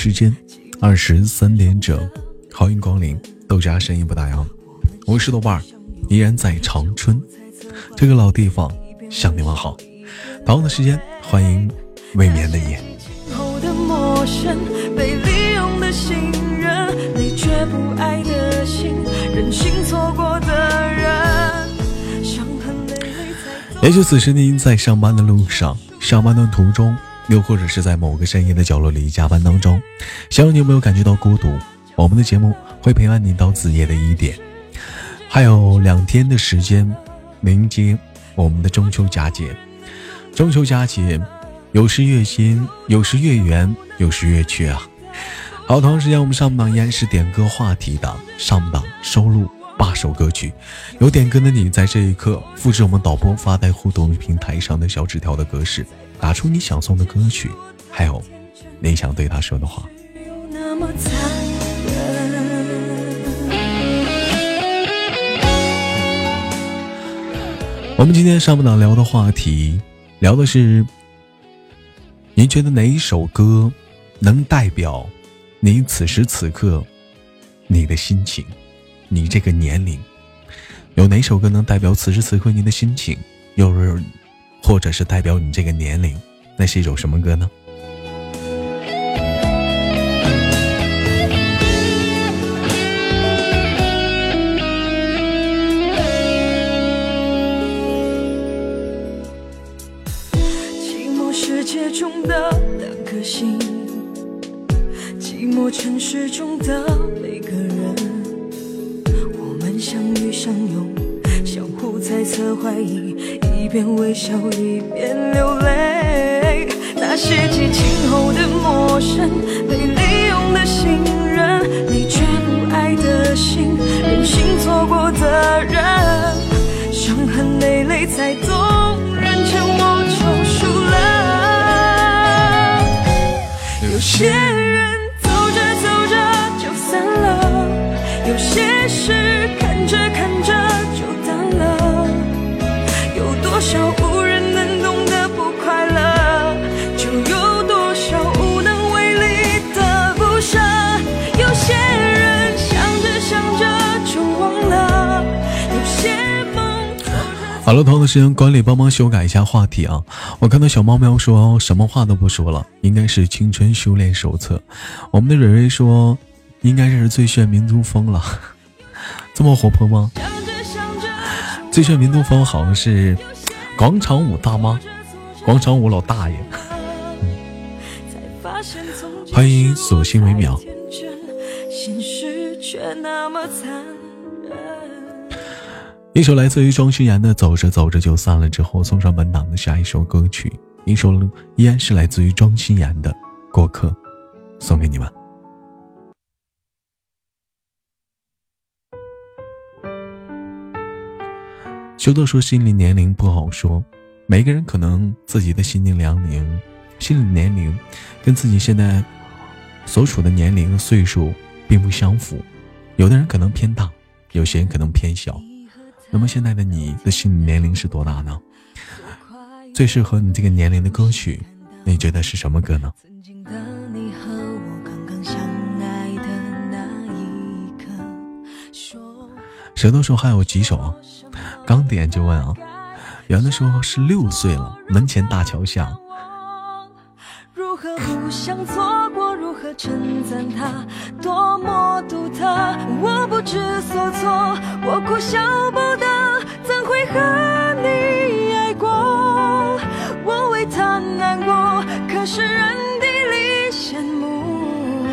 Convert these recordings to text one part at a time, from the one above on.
时间二十三点整，欢迎光临豆家声音不打烊，我是豆瓣儿，依然在长春这个老地方向你们好。同样的时间，欢迎未眠的夜。也许此时您在上班的路上，上班的途中，又或者是在某个深夜的角落里加班当中，希望你有没有感觉到孤独？我们的节目会陪伴你到子夜的一点。还有两天的时间，迎接我们的中秋佳节。中秋佳节，有时月新，有时月圆，有时月缺啊。好，同时间我们上榜依然是点歌话题档，上榜收录。八首歌曲，有点歌的你，在这一刻复制我们导播发在互动平台上的小纸条的格式，打出你想送的歌曲，还有你想对他说的话。我们今天上不档聊的话题，聊的是，您觉得哪一首歌能代表你此时此刻你的心情？你这个年龄，有哪首歌能代表此时此刻你的心情？又是，或者是代表你这个年龄，那是一首什么歌呢？寂寞世界中的两颗心，寂寞城市中的每个人。我们相遇相拥，相互猜测怀疑，一边微笑一边流泪。那些激情后的陌生，被利用的信任，你却不爱的心，任性错过的人，伤痕累累才懂，人沉默就输了。有些人走着走着就散了，有些事。好了，同样的时间，管理帮忙修改一下话题啊！我看到小猫喵说什么话都不说了，应该是青春修炼手册。我们的蕊蕊说，应该是最炫民族风了。这么活泼吗？最炫民族风好像是广场舞大妈，广场舞老大爷。欢迎索性为秒。一首来自于庄心妍的《走着走着就散了》之后，送上本档的下一首歌曲，一首依然是来自于庄心妍的《过客》，送给你们。修德说：“心理年龄不好说，每个人可能自己的心理年龄、心理年龄跟自己现在所处的年龄岁数并不相符。有的人可能偏大，有些人可能偏小。那么现在的你的心理年龄是多大呢？最适合你这个年龄的歌曲，你觉得是什么歌呢？”舌头说还有几首。刚点就问啊，圆的时候是六岁了，门前大桥下。如何不想错过？如何称赞他多么独特？我不知所措，我哭笑不得，怎会和你爱过？我为他难过，可是人地里羡慕，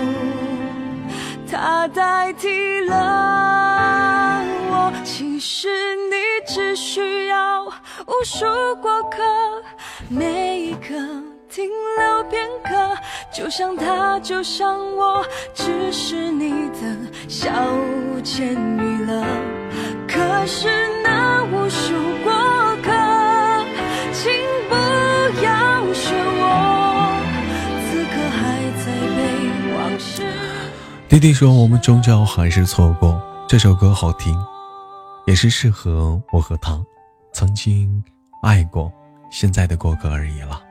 他代替了我。其实你。只需要无数过客，每一刻停留片刻，就像他，就像我，只是你的小仙女了。可是那无数过客，请不要学我，此刻还在被往事。弟弟说：“我们终究还是错过。”这首歌好听，也是适合我和他曾经爱过、现在的过客而已了。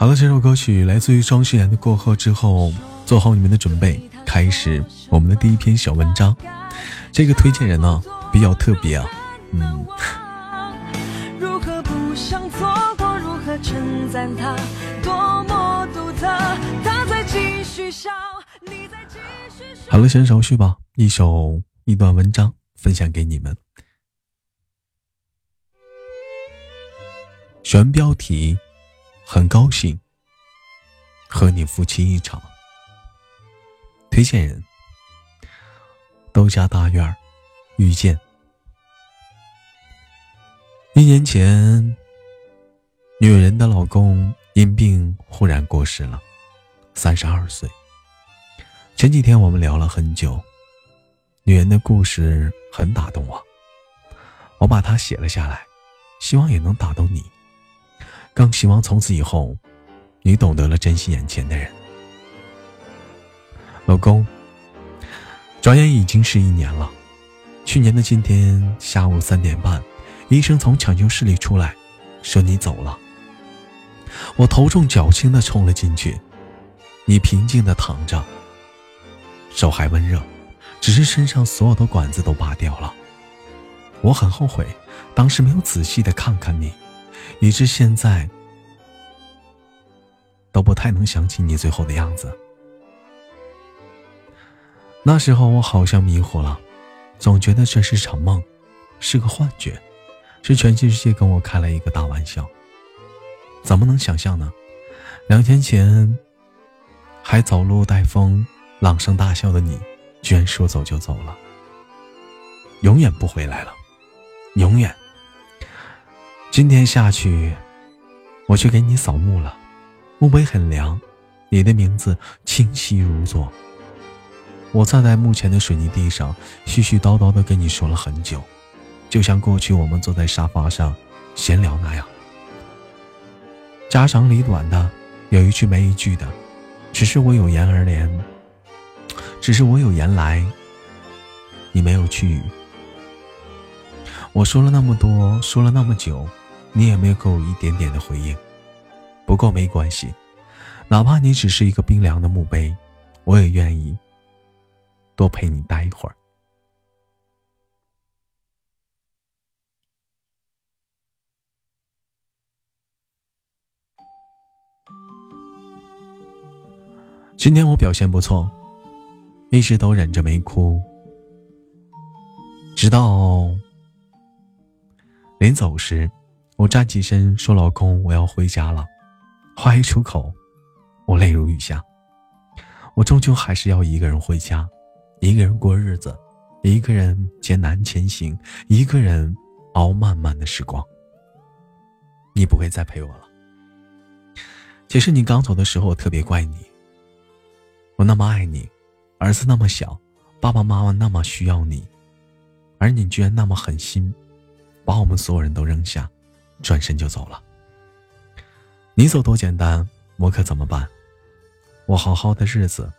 好了，这首歌曲来自于庄心妍的《过后》之后，做好你们的准备，开始我们的第一篇小文章。这个推荐人呢比较特别啊，嗯。好了，先稍续吧。一首一段文章分享给你们。选标题，很高兴和你夫妻一场。推荐人：豆家大院遇见。一年前，女人的老公因病忽然过世了，三十二岁。前几天我们聊了很久，女人的故事很打动我，我把它写了下来，希望也能打动你，更希望从此以后，你懂得了珍惜眼前的人。老公，转眼已经是一年了，去年的今天下午三点半，医生从抢救室里出来，说你走了。我头重脚轻的冲了进去，你平静的躺着。手还温热，只是身上所有的管子都拔掉了。我很后悔，当时没有仔细的看看你，以致现在都不太能想起你最后的样子。那时候我好像迷糊了，总觉得这是场梦，是个幻觉，是全世界跟我开了一个大玩笑。怎么能想象呢？两天前还走路带风。朗声大笑的你，居然说走就走了，永远不回来了，永远。今天下去，我去给你扫墓了。墓碑很凉，你的名字清晰如昨。我站在墓前的水泥地上，絮絮叨叨的跟你说了很久，就像过去我们坐在沙发上闲聊那样，家长里短的，有一句没一句的，只是我有言而连。只是我有言来，你没有去。我说了那么多，说了那么久，你也没有给我一点点的回应。不过没关系，哪怕你只是一个冰凉的墓碑，我也愿意多陪你待一会儿。今天我表现不错。一直都忍着没哭，直到临走时，我站起身说：“老公，我要回家了。”话一出口，我泪如雨下。我终究还是要一个人回家，一个人过日子，一个人艰难前行，一个人熬漫漫的时光。你不会再陪我了。其实你刚走的时候，我特别怪你，我那么爱你。儿子那么小，爸爸妈妈那么需要你，而你居然那么狠心，把我们所有人都扔下，转身就走了。你走多简单，我可怎么办？我好好的日子，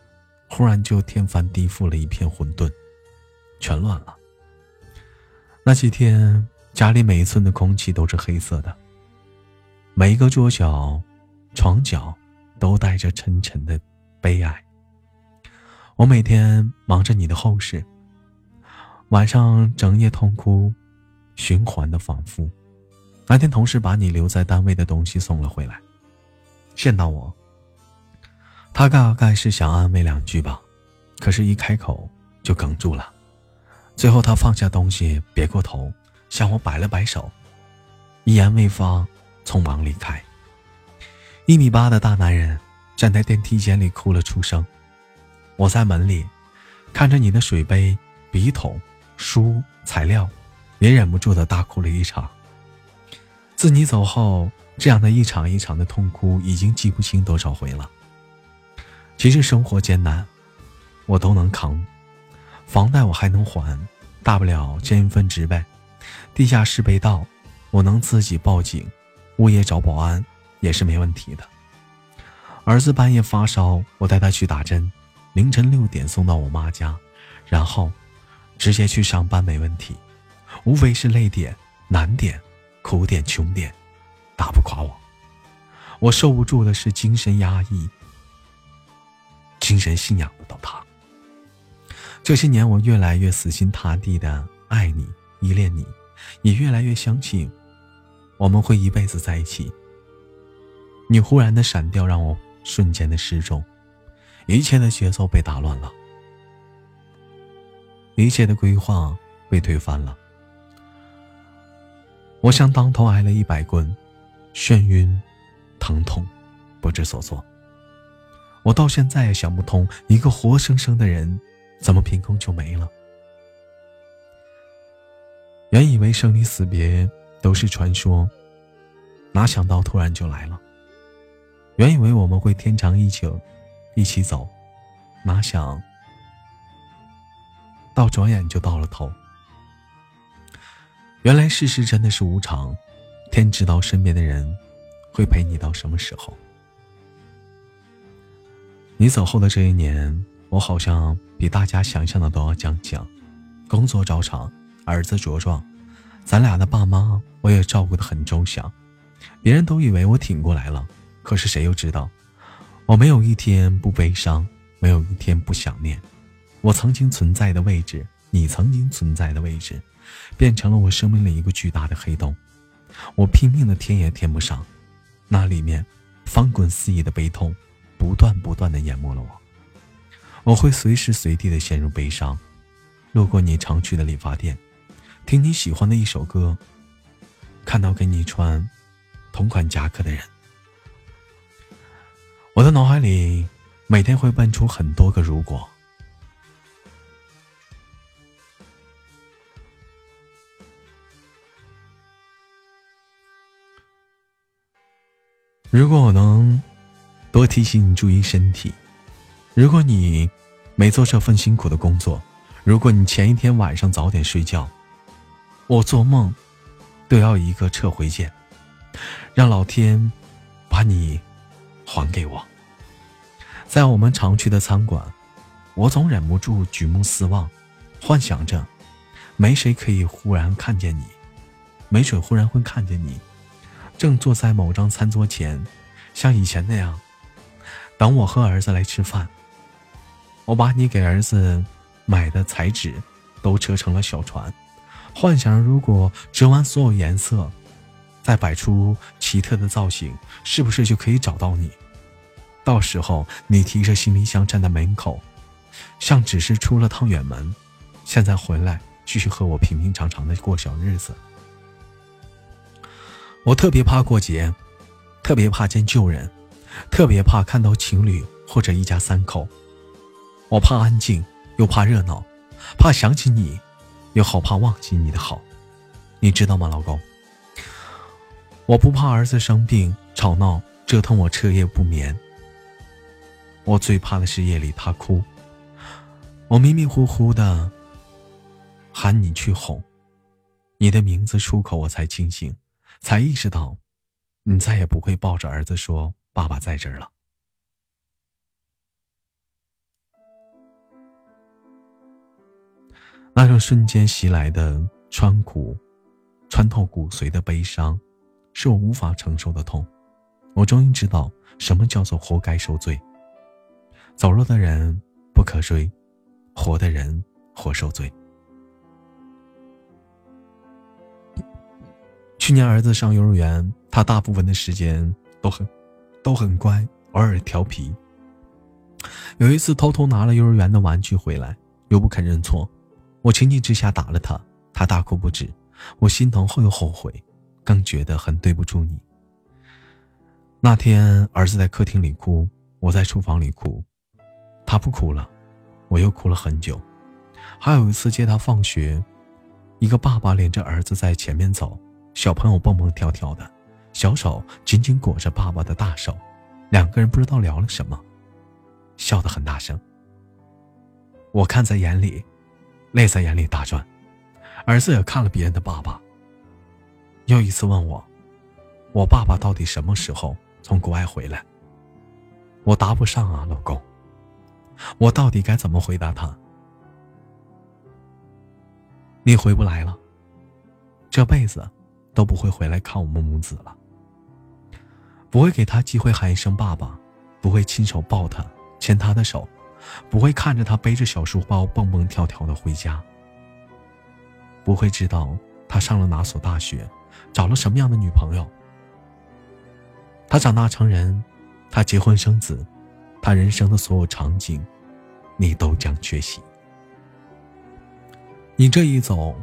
忽然就天翻地覆了一片混沌，全乱了。那几天，家里每一寸的空气都是黑色的，每一个桌角、床角都带着沉沉的悲哀。我每天忙着你的后事，晚上整夜痛哭，循环的反复。那天同事把你留在单位的东西送了回来，见到我，他大概是想安慰两句吧，可是，一开口就哽住了。最后，他放下东西，别过头，向我摆了摆手，一言未发，匆忙离开。一米八的大男人站在电梯间里哭了出声。我在门里，看着你的水杯、笔筒、书、材料，也忍不住的大哭了一场。自你走后，这样的一场一场的痛哭，已经记不清多少回了。其实生活艰难，我都能扛，房贷我还能还，大不了兼一份职呗。地下室被盗，我能自己报警，物业找保安也是没问题的。儿子半夜发烧，我带他去打针，凌晨六点送到我妈家，然后直接去上班没问题。无非是累点、难点、苦点、穷点，打不垮我。我受不住的是精神压抑、精神信仰的倒塌。这些年，我越来越死心塌地的爱你、依恋你，也越来越相信我们会一辈子在一起。你忽然的闪掉，让我瞬间的失重，一切的节奏被打乱了，一切的规划被推翻了。我像当头挨了一百棍，眩晕、疼痛、不知所措。我到现在也想不通，一个活生生的人，怎么凭空就没了？原以为生离死别都是传说，哪想到突然就来了。原以为我们会天长地久，一起走，哪想到转眼就到了头。原来世事真的是无常，天知道身边的人会陪你到什么时候。你走后的这一年，我好像比大家想象的都要坚强，工作照常，儿子茁壮，咱俩的爸妈我也照顾的很周详，别人都以为我挺过来了。可是谁又知道，我没有一天不悲伤，没有一天不想念。我曾经存在的位置，你曾经存在的位置，变成了我生命里一个巨大的黑洞。我拼命的填也填不上，那里面翻滚肆意的悲痛，不断不断的淹没了我。我会随时随地的陷入悲伤，路过你常去的理发店，听你喜欢的一首歌，看到跟你穿同款夹克的人。我的脑海里每天会蹦出很多个如果。如果我能多提醒你注意身体，如果你没做这份辛苦的工作，如果你前一天晚上早点睡觉，我做梦都要一个撤回键，让老天把你。还给我。在我们常去的餐馆，我总忍不住举目四望，幻想着，没谁可以忽然看见你，没准忽然会看见你，正坐在某张餐桌前，像以前那样，等我和儿子来吃饭。我把你给儿子买的彩纸都折成了小船，幻想着如果折完所有颜色，再摆出奇特的造型，是不是就可以找到你？到时候你提着行李箱站在门口，像只是出了趟远门，现在回来继续和我平平常常的过小日子。我特别怕过节，特别怕见旧人，特别怕看到情侣或者一家三口。我怕安静，又怕热闹，怕想起你，又好怕忘记你的好。你知道吗，老公？我不怕儿子生病吵闹折腾我彻夜不眠。我最怕的是夜里他哭，我迷迷糊糊的喊你去哄，你的名字出口，我才清醒，才意识到，你再也不会抱着儿子说“爸爸在这儿了”。那种瞬间袭来的穿骨、穿透骨髓的悲伤，是我无法承受的痛。我终于知道什么叫做活该受罪。走了的人不可追，活的人活受罪。去年儿子上幼儿园，他大部分的时间都很都很乖，偶尔调皮。有一次偷偷拿了幼儿园的玩具回来，又不肯认错，我情急之下打了他，他大哭不止。我心疼后又后悔，更觉得很对不住你。那天儿子在客厅里哭，我在厨房里哭。他不哭了，我又哭了很久。还有一次接他放学，一个爸爸领着儿子在前面走，小朋友蹦蹦跳跳的，小手紧紧裹着爸爸的大手，两个人不知道聊了什么，笑得很大声。我看在眼里，泪在眼里打转。儿子也看了别人的爸爸，又一次问我：“我爸爸到底什么时候从国外回来？”我答不上啊，老公。我到底该怎么回答他？你回不来了，这辈子都不会回来看我们母子了。不会给他机会喊一声爸爸，不会亲手抱他、牵他的手，不会看着他背着小书包蹦蹦跳跳的回家。不会知道他上了哪所大学，找了什么样的女朋友。他长大成人，他结婚生子，他人生的所有场景，你都将缺席。你这一走，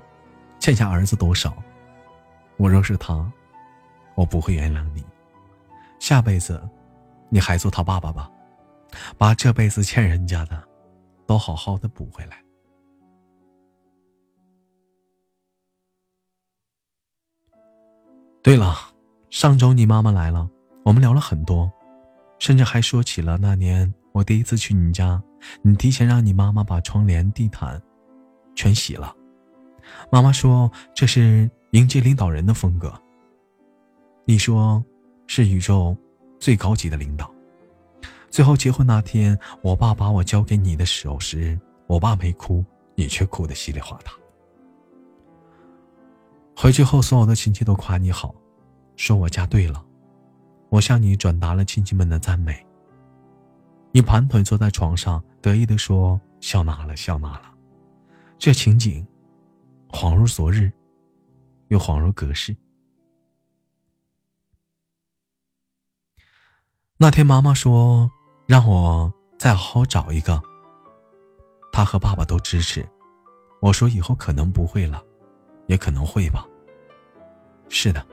欠下儿子多少？我若是他，我不会原谅你。下辈子，你还做他爸爸吧，把这辈子欠人家的，都好好的补回来。对了，上周你妈妈来了，我们聊了很多，甚至还说起了那年我第一次去你家，你提前让你妈妈把窗帘、地毯全洗了。妈妈说这是迎接领导人的风格。你说是宇宙最高级的领导。最后结婚那天，我爸把我交给你的时候时，我爸没哭，你却哭得稀里哗啦。回去后，所有的亲戚都夸你好，说我嫁对了。我向你转达了亲戚们的赞美。你盘腿坐在床上，得意地说：“笑纳了，笑纳了。”这情景，恍如昨日，又恍如隔世。那天妈妈说。让我再好好找一个。他和爸爸都支持。我说以后可能不会了，也可能会吧。是的，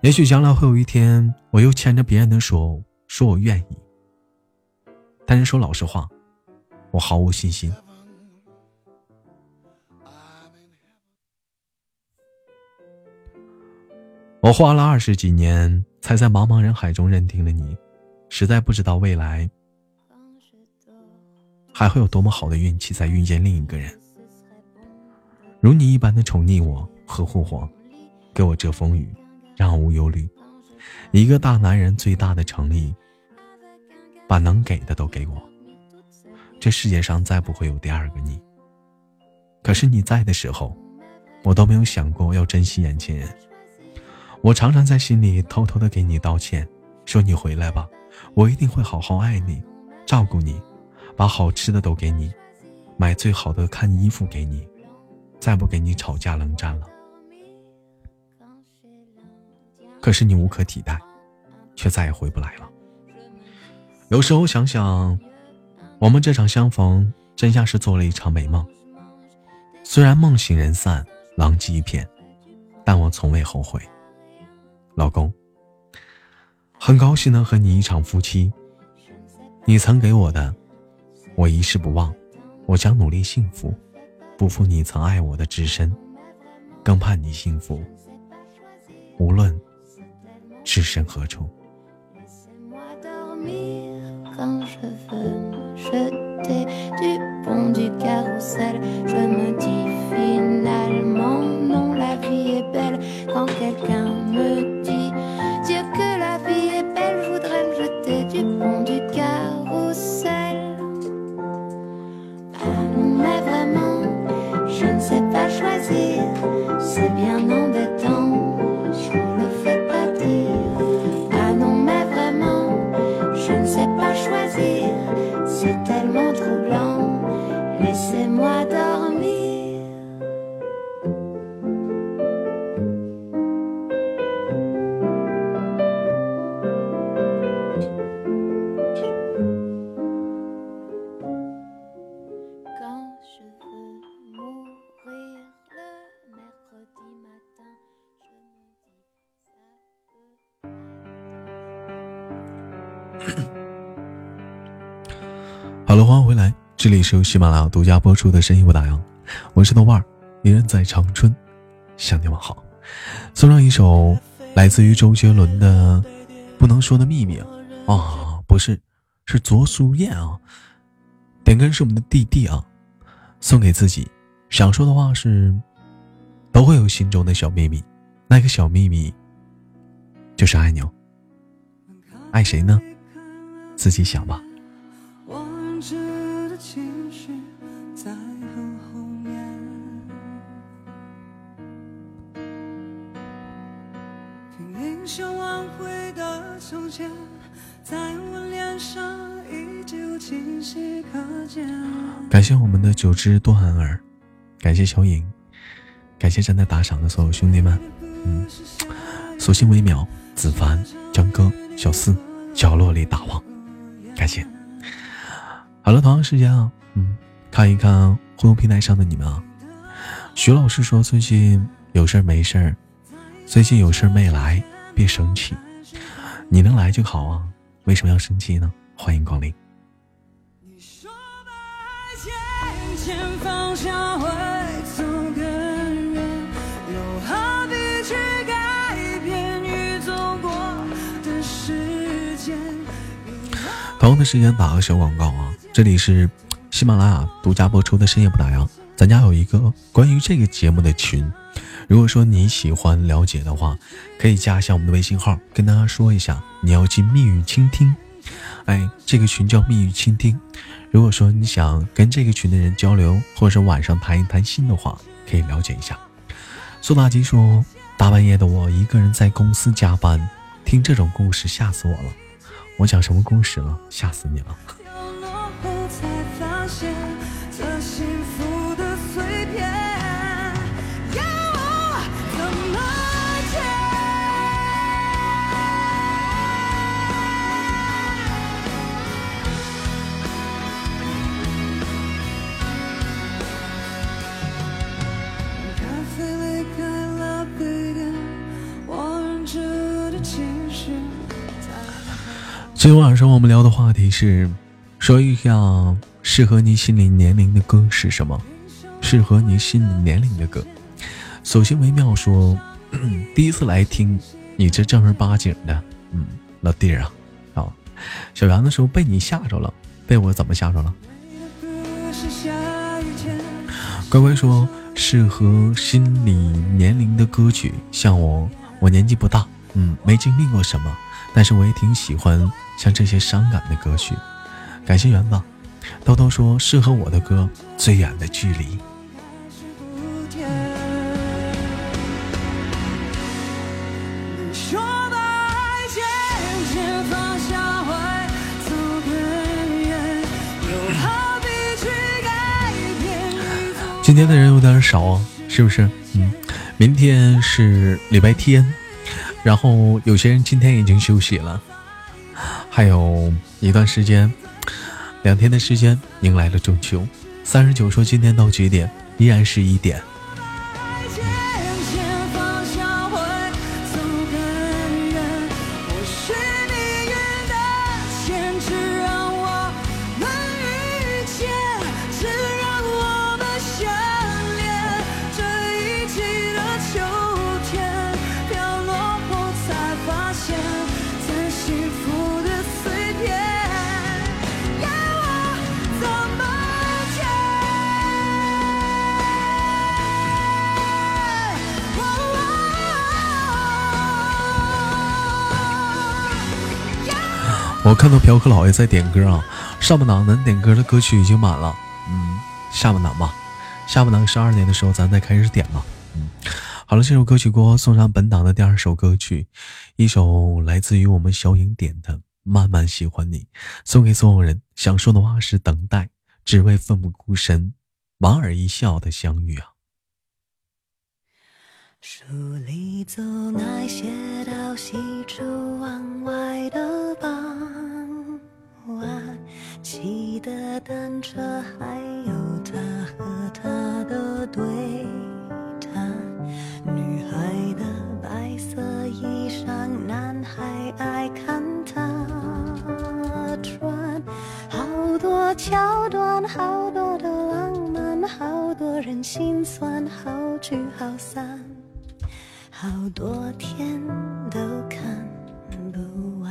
也许将来会有一天，我又牵着别人的手说我愿意。但是说老实话，我毫无信心。我花了二十几年，才在茫茫人海中认定了你。实在不知道未来还会有多么好的运气再遇见另一个人，如你一般的宠溺我、呵护我，给我遮风雨，让我无忧虑。一个大男人最大的诚意，把能给的都给我。这世界上再不会有第二个你。可是你在的时候，我都没有想过要珍惜眼前人。我常常在心里偷偷的给你道歉，说你回来吧。我一定会好好爱你，照顾你，把好吃的都给你，买最好的看衣服给你，再不给你吵架冷战了。可是你无可替代，却再也回不来了。有时候想想，我们这场相逢真像是做了一场美梦。虽然梦醒人散，狼藉一片，但我从未后悔，老公。很高兴能和你一场夫妻。你曾给我的，我一世不忘。我将努力幸福，不负你曾爱我的至深，更盼你幸福。无论置身何处。est belle quand quelqu'un me dit Dire que la vie est belle, je voudrais me jeter du pont du carrousel. Ah, mais vraiment, je ne sais pas choisir, c'est bien non. 这里是由喜马拉雅独家播出的《声音不打烊》，我是豆瓣儿，一人在长春，向你问好。送上一首来自于周杰伦的《不能说的秘密》啊，不是，是左苏燕啊，点歌是我们的弟弟啊，送给自己，想说的话是，都会有心中的小秘密，那个小秘密就是爱你哦，爱谁呢？自己想吧。胸前，在我脸上依旧清晰可见感谢我们的九只多寒儿，感谢小影，感谢正在打赏的所有兄弟们。嗯，索性微秒、子凡、江哥、小四、角落里大王，感谢。好了，同样时间啊，嗯，看一看互动平台上的你们啊。徐老师说最近有事没事最近有事没来，别生气，你能来就好啊，为什么要生气呢？欢迎光临。同样的时间打个小广告啊！这里是喜马拉雅独家播出的深夜不打烊，咱家有一个关于这个节目的群，如果说你喜欢了解的话，可以加一下我们的微信号，跟大家说一下你要进蜜语倾听。哎，这个群叫蜜语倾听。如果说你想跟这个群的人交流，或者是晚上谈一谈心的话，可以了解一下。苏大吉说：“大半夜的，我一个人在公司加班，听这种故事吓死我了。我讲什么故事了？吓死你了。” 今天晚上我们聊的话题是，说一下适合你心理年龄的歌是什么？适合你心理年龄的歌。索性微妙说，第一次来听，你这正儿八经的，嗯，老弟儿啊，啊，小杨的时候被你吓着了，被我怎么吓着了？乖乖说，适合心理年龄的歌曲，像我，我年纪不大，嗯，没经历过什么。但是我也挺喜欢像这些伤感的歌曲，感谢元宝。豆豆说适合我的歌《最远的距离》。今天的人有点少哦，是不是？嗯，明天是礼拜天。然后有些人今天已经休息了，还有一段时间，两天的时间迎来了中秋。三十九说今天到几点？依然是一点。看到嫖客老爷在点歌啊，上半档能点歌的歌曲已经满了，嗯，下半档吧，下半档十二点的时候咱再开始点吧，嗯，好了，这首歌曲过后送上本档的第二首歌曲，一首来自于我们小影点的《慢慢喜欢你》，送给所有人，想说的话是等待，只为奋不顾身，莞尔一笑的相遇啊。书里走那些到西出望外的傍晚，骑的单车，还有他和他的对谈。女孩的白色衣裳，男孩爱看她穿。好多桥段，好多的浪漫，好多人心酸，好聚好散。好多天都看不完。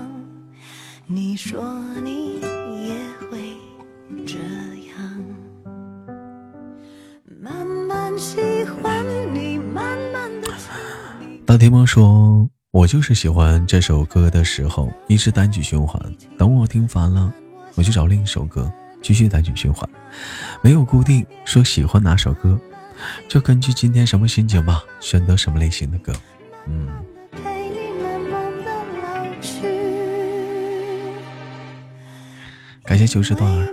大提莫说：“我就是喜欢这首歌的时候，一直单曲循环。等我听烦了，我就找另一首歌继续单曲循环。没有固定说喜欢哪首歌，就根据今天什么心情吧，选择什么类型的歌。嗯。”感谢九十段儿，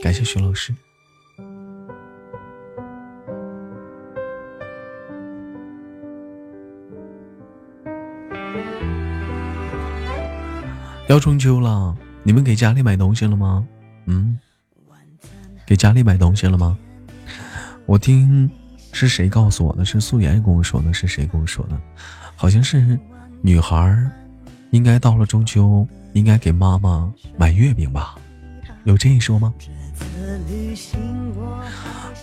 感谢徐老师。要中秋了，你们给家里买东西了吗？嗯，给家里买东西了吗？我听。是谁告诉我的？是素颜跟我说的。是谁跟我说的？好像是女孩应该到了中秋，应该给妈妈买月饼吧？有这一说吗？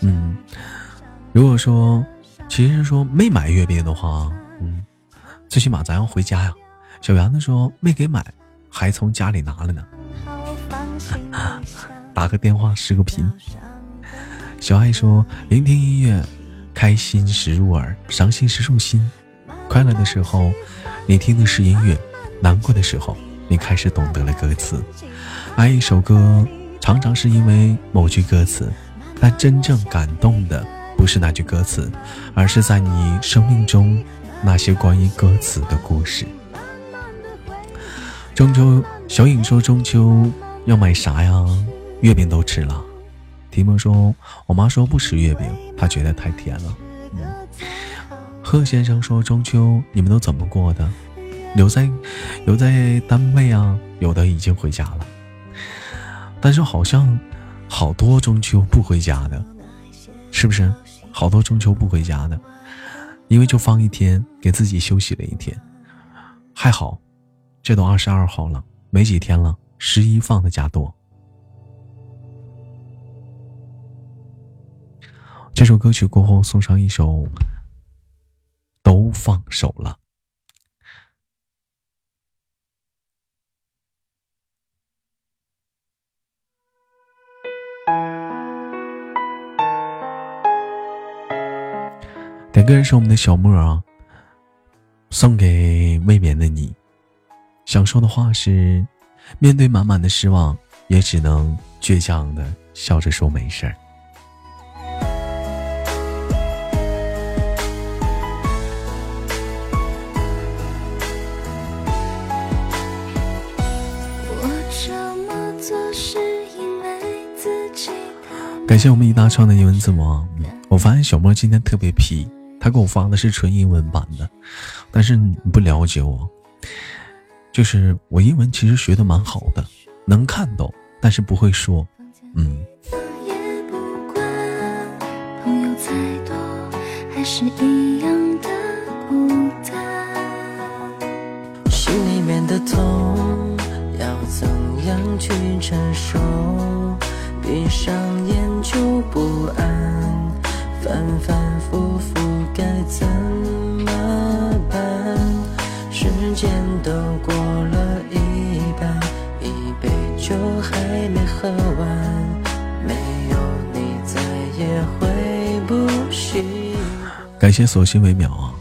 嗯，如果说其实说没买月饼的话，嗯，最起码咱要回家呀。小杨子说没给买，还从家里拿了呢。打个电话视个频。小爱说聆听音乐。开心时入耳，伤心时入心。快乐的时候，你听的是音乐；难过的时候，你开始懂得了歌词。爱一首歌，常常是因为某句歌词，但真正感动的不是那句歌词，而是在你生命中那些关于歌词的故事。中秋，小影说中秋要买啥呀？月饼都吃了。提莫说：“我妈说不吃月饼，她觉得太甜了。”贺先生说：“中秋你们都怎么过的？留在留在单位啊？有的已经回家了，但是好像好多中秋不回家的，是不是？好多中秋不回家的，因为就放一天，给自己休息了一天。还好，这都二十二号了，没几天了，十一放的假多。”这首歌曲过后，送上一首《都放手了》。点歌人是我们的小莫啊，送给未眠的你。想说的话是：面对满满的失望，也只能倔强的笑着说没事儿。感谢我们一大串的英文字母。我发现小莫今天特别皮，他给我发的是纯英文版的，但是你不了解我，就是我英文其实学的蛮好的，能看懂，但是不会说。嗯。心里面的痛要怎样去承受？闭上不安，反反复复该怎么办？时间都过了一半，一杯酒还没喝完，没有你再也回不去。感谢索性为秒啊！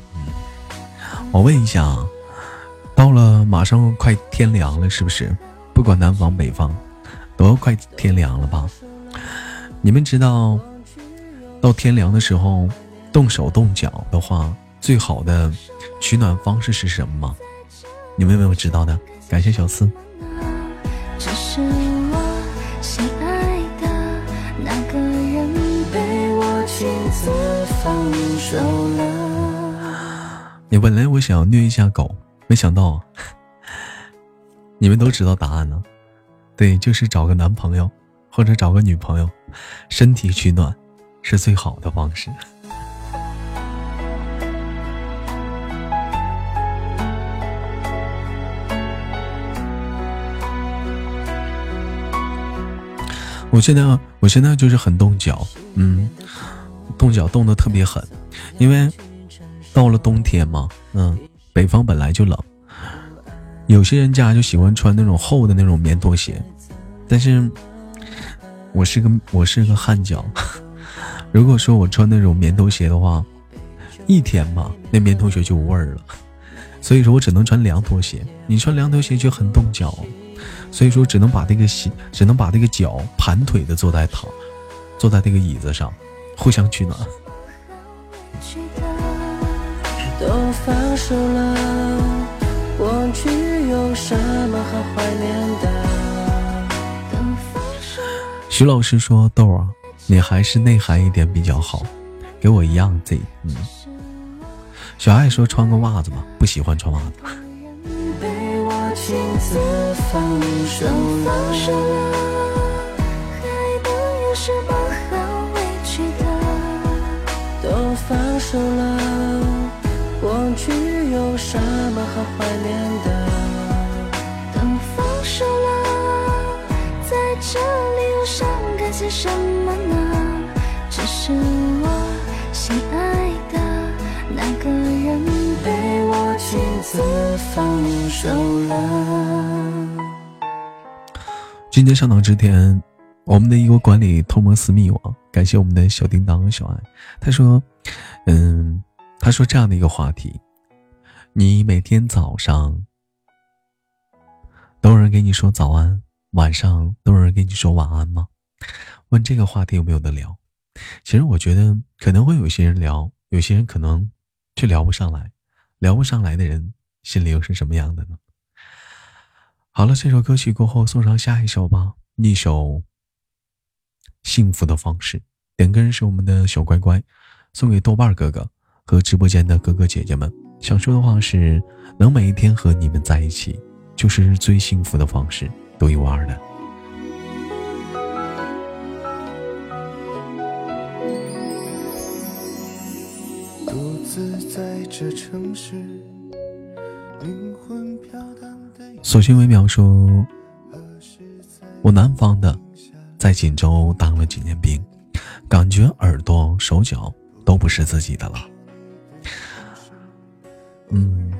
我问一下，到了马上快天凉了，是不是？不管南方北方。都快天凉了吧？你们知道，到天凉的时候，动手动脚的话，最好的取暖方式是什么吗？你们有没有知道的？感谢小四。你本来我想要虐一下狗，没想到 你们都知道答案了。对，就是找个男朋友，或者找个女朋友，身体取暖，是最好的方式。我现在，我现在就是很冻脚，嗯，冻脚冻得特别狠，因为到了冬天嘛，嗯，北方本来就冷，有些人家就喜欢穿那种厚的那种棉拖鞋，但是我是个我是个汗脚，如果说我穿那种棉拖鞋的话，一天吧，那棉拖鞋就无味儿了，所以说我只能穿凉拖鞋。你穿凉拖鞋就很冻脚，所以说只能把这个鞋，只能把这个脚盘腿的坐在躺，坐在这个椅子上，互相取暖。都放手了，过去有什么好怀念的？徐老师说：“豆儿，你还是内涵一点比较好，给我一样 Z。”嗯。小爱说：“穿个袜子吧，不喜欢穿袜子。”都放手了。过去有什么好怀念的？等放手了，在这里什么呢？只是我心爱的那个人被我亲自放手了。今天上档之天，我们的一个管理偷摸私密网，感谢我们的小叮当小爱，他说，嗯。他说：“这样的一个话题，你每天早上都有人给你说早安，晚上都有人给你说晚安吗？问这个话题有没有得聊？其实我觉得可能会有些人聊，有些人可能却聊不上来。聊不上来的人心里又是什么样的呢？好了，这首歌曲过后送上下一首吧，一首《幸福的方式》。点歌人是我们的小乖乖，送给豆瓣哥哥。”和直播间的哥哥姐姐们，想说的话是：能每一天和你们在一起，就是最幸福的方式，独一无二的。索性为妙说：我南方的，在锦州当了几年兵，感觉耳朵、手脚都不是自己的了。嗯，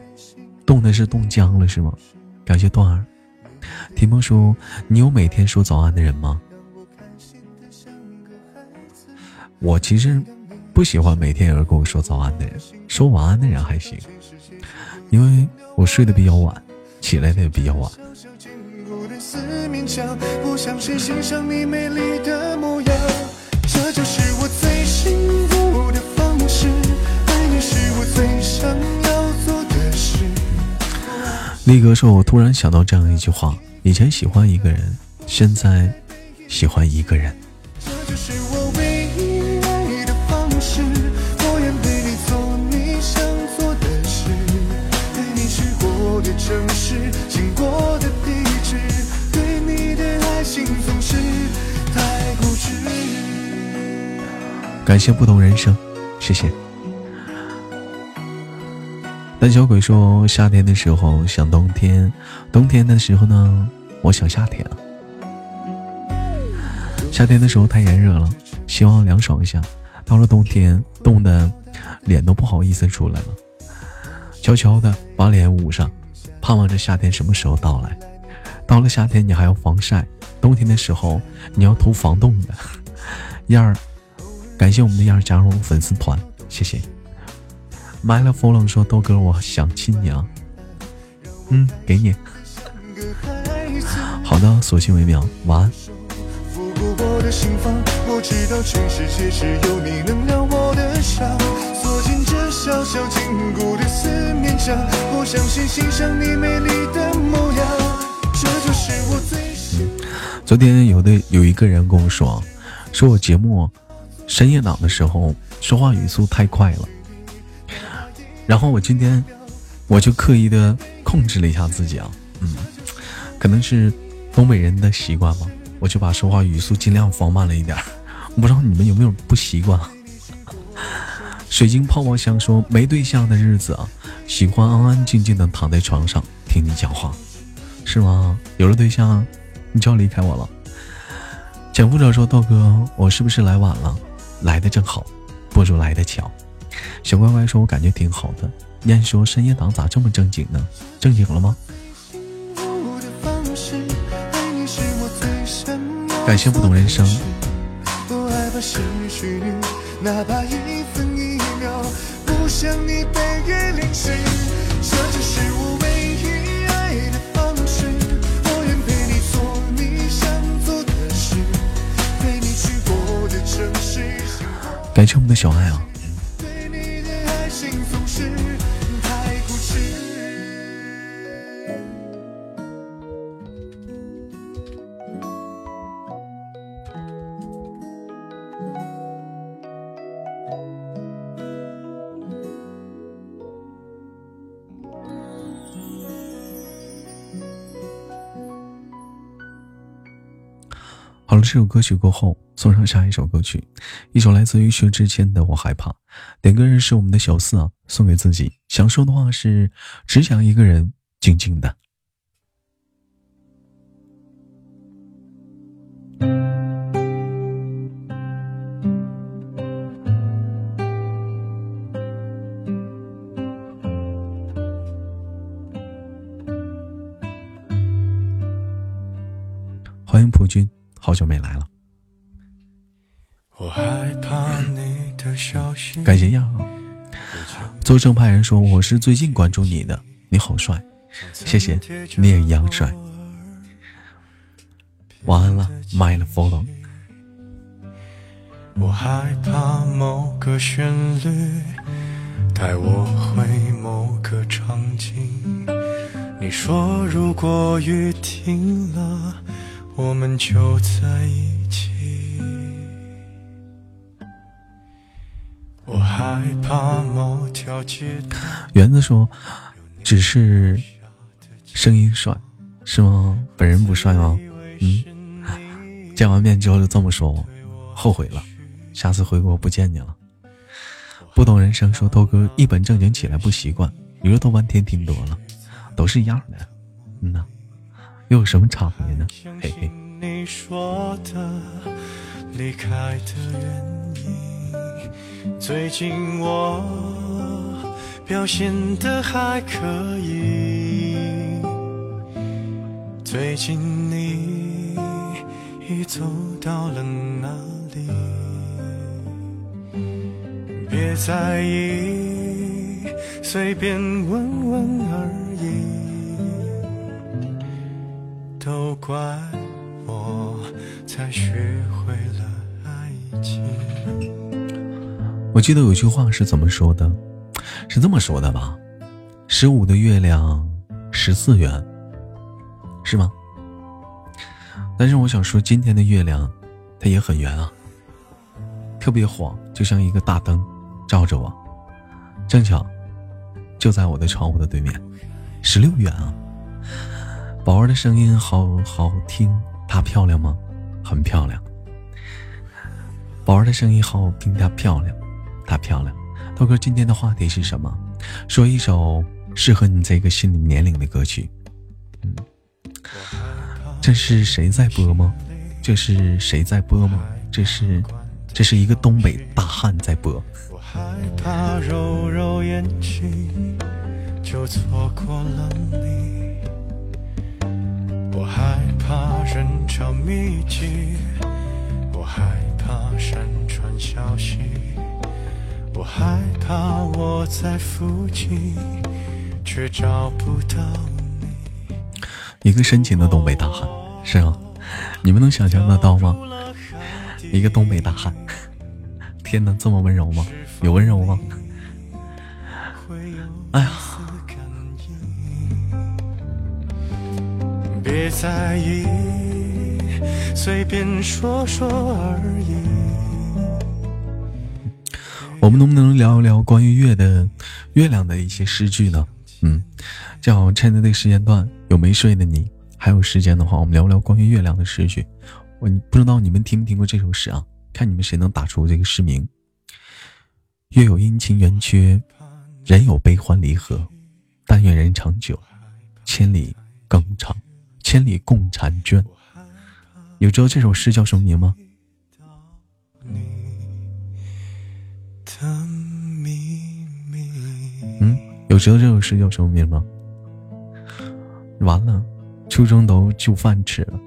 冻的是冻僵了是吗？感谢段儿。提莫说：“你有每天说早安的人吗？”我其实不喜欢每天有人跟我说早安的人，说晚安的人还行，因为我睡得比较晚，起来的也比较晚。这就是我最幸福的方式，爱你是我最想。力哥说：“我突然想到这样一句话：以前喜欢一个人，现在喜欢一个人。”感谢不同人生，谢谢。胆小鬼说：“夏天的时候想冬天，冬天的时候呢，我想夏天。夏天的时候太炎热了，希望凉爽一下。到了冬天，冻得脸都不好意思出来了，悄悄的把脸捂上，盼望着夏天什么时候到来。到了夏天，你还要防晒；冬天的时候，你要涂防冻的。燕儿，感谢我们的燕儿加入粉丝团，谢谢。” My love f o l l 说：“豆哥，我想亲你啊。”嗯，给你。好的，索性为妙，晚安。昨天有的有一个人跟我说，说我节目深夜档的时候说话语速太快了。然后我今天，我就刻意的控制了一下自己啊，嗯，可能是东北人的习惯吧，我就把说话语速尽量放慢了一点。我不知道你们有没有不习惯。水晶泡泡香说没对象的日子啊，喜欢安安静静的躺在床上听你讲话，是吗？有了对象，你就要离开我了。潜伏者说道哥，我是不是来晚了？来的正好，不如来的巧。小乖乖说：“我感觉挺好的。”燕说：“深夜党咋这么正经呢？正经了吗？”感谢不懂人生。想你被雨淋醒，这就是我感谢我们的小爱啊。了，这首歌曲过后，送上下一首歌曲，一首来自于薛之谦的《我害怕》。点歌人是我们的小四啊，送给自己。想说的话是：只想一个人静静的。欢迎普军。好久没来了，感谢样。做正派人说我是最近关注你的，你好帅，谢谢，你也一样帅。晚安了，my follow。我害怕某个旋律带我回某个场景，你说如果雨停了。我们就在一起。我害怕某条街。园子说：“只是声音帅，是吗？本人不帅吗？”嗯。见完面之后就这么说我，后悔了，下次回国不见你了。不懂人生说：“豆哥一本正经起来不习惯，你说豆瓣天听多了，都是一样的。”嗯呐。又有什么差别呢？嘿嘿。你说的离开的原因，最近我表现的还可以。最近你已走到了哪里？别在意，随便问问而已。都怪我才学会了爱情。我记得有句话是怎么说的？是这么说的吧？十五的月亮十四圆，是吗？但是我想说，今天的月亮它也很圆啊，特别晃，就像一个大灯照着我。正巧就在我的窗户的对面，十六圆啊。宝儿的声音好好听，她漂亮吗？很漂亮。宝儿的声音好听，她漂亮，她漂亮。豆哥，今天的话题是什么？说一首适合你这个心理年龄的歌曲。嗯，这是谁在播吗？这是谁在播吗？这是，这是一个东北大汉在播。我害怕揉揉眼睛，就错过了你。我害怕人潮密集，我害怕山川消息，我害怕我在附近，却找不到你。一个深情的东北大汉，是吗？你们能想象得到吗？一个东北大汉，天哪，这么温柔吗？有温柔吗？哎呀。别在意，随便说说而已。我们能不能聊一聊关于月的月亮的一些诗句呢？嗯，正好趁着这个时间段有没睡的你，还有时间的话，我们聊聊关于月亮的诗句。我不知道你们听没听过这首诗啊？看你们谁能打出这个诗名。月有阴晴圆缺，人有悲欢离合，但愿人长久，千里更长。千里共婵娟，有知道这首诗叫什么名吗？嗯有知道这首诗叫什么名吗？完了，初中都就饭吃了。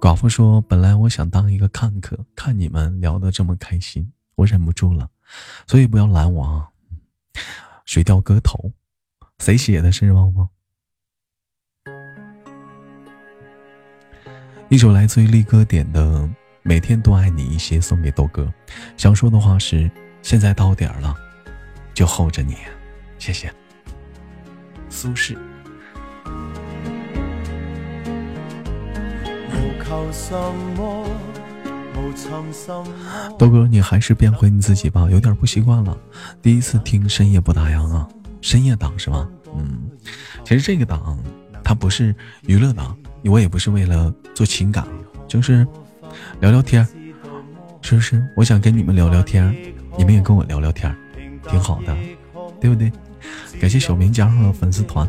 寡妇说：“本来我想当一个看客，看你们聊得这么开心，我忍不住了，所以不要拦我啊。”水调歌头，谁写的？是吗？一首来自于力哥点的《每天多爱你一些》，送给豆哥。想说的话是：现在到点了，就候着你。谢谢。苏轼。豆哥，你还是变回你自己吧，有点不习惯了。第一次听深夜不打烊啊，深夜档是吧？嗯，其实这个档它不是娱乐档，我也不是为了做情感，就是聊聊天，是不是？我想跟你们聊聊天，你们也跟我聊聊天，挺好的，对不对？感谢小明加入了粉丝团。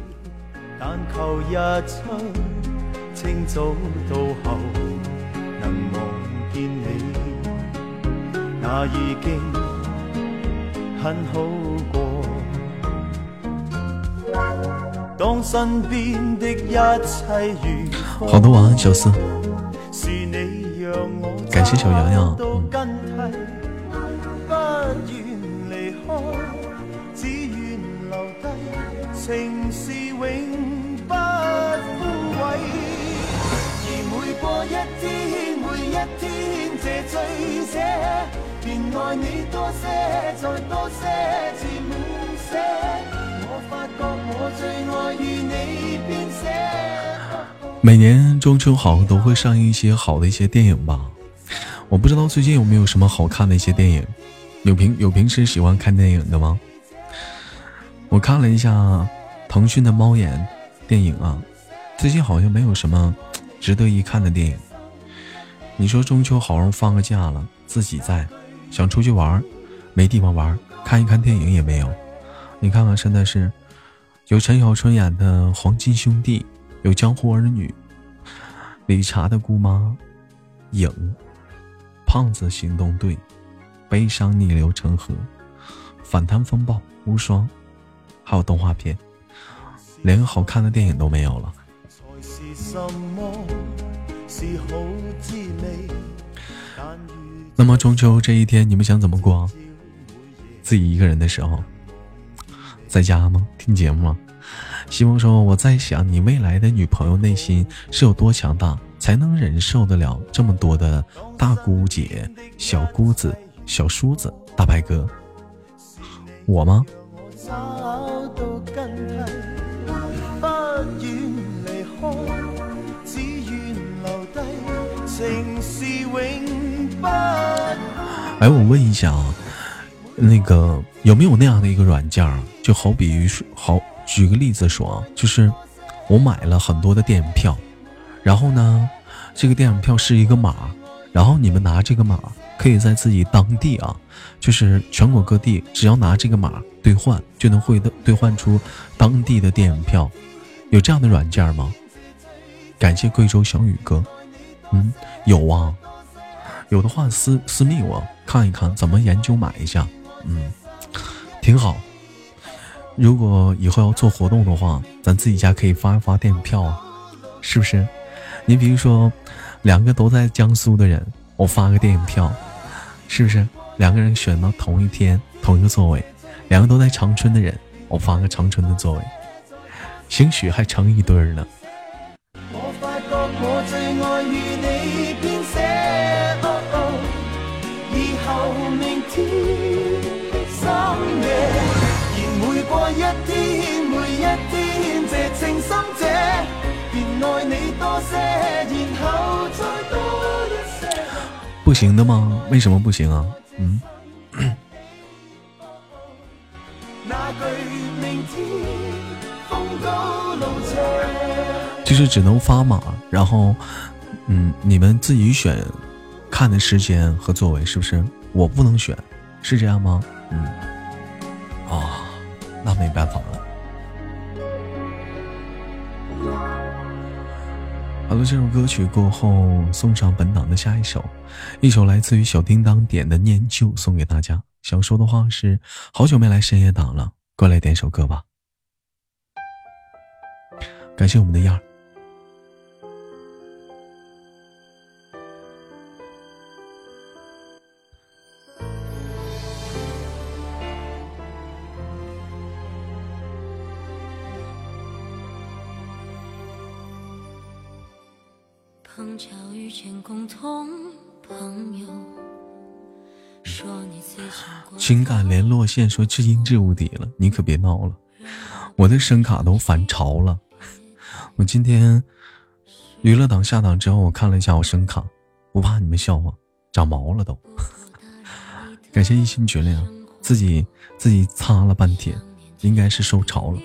每过一天，每一天，这醉者便爱你多些，再多些，至满些。我发觉我最爱与你编写。每年中秋好像都会上映一些好的一些电影吧，我不知道最近有没有什么好看的一些电影。有平有平时喜欢看电影的吗？我看了一下。腾讯的猫眼电影啊，最近好像没有什么值得一看的电影。你说中秋好容易放个假了，自己在想出去玩，没地方玩，看一看电影也没有。你看看现在是有陈小春演的《黄金兄弟》，有《江湖儿女》，理查的姑妈，影，胖子行动队，悲伤逆流成河，反贪风暴无双，还有动画片。连个好看的电影都没有了。那么中秋这一天，你们想怎么过？自己一个人的时候，在家吗？听节目吗？西蒙说：“我在想，你未来的女朋友内心是有多强大，才能忍受得了这么多的大姑姐、小姑子、小叔子、大白哥？我吗？”哎，我问一下啊，那个有没有那样的一个软件啊？就好比于说，好举个例子说啊，就是我买了很多的电影票，然后呢，这个电影票是一个码，然后你们拿这个码，可以在自己当地啊，就是全国各地，只要拿这个码兑换，就能会兑兑换出当地的电影票。有这样的软件吗？感谢贵州小雨哥。嗯，有啊。有的话私私密我看一看，怎么研究买一下，嗯，挺好。如果以后要做活动的话，咱自己家可以发一发电影票啊，是不是？你比如说，两个都在江苏的人，我发个电影票，是不是？两个人选到同一天同一个座位，两个都在长春的人，我发个长春的座位，兴许还成一对儿呢。不行的吗？为什么不行啊？嗯，就是只能发码，然后，嗯，你们自己选看的时间和座位，是不是？我不能选，是这样吗？嗯，啊，那没办法了。好了，这首歌曲过后送上本档的下一首，一首来自于小叮当点的念旧送给大家，想说的话是好久没来深夜档了，过来点首歌吧。感谢我们的燕儿。情感联络线说至今至无敌了，你可别闹了，我的声卡都反潮了。我今天娱乐档下档之后，我看了一下我声卡，不怕你们笑话，长毛了都。感谢一心绝亮，自己自己擦了半天，应该是受潮了。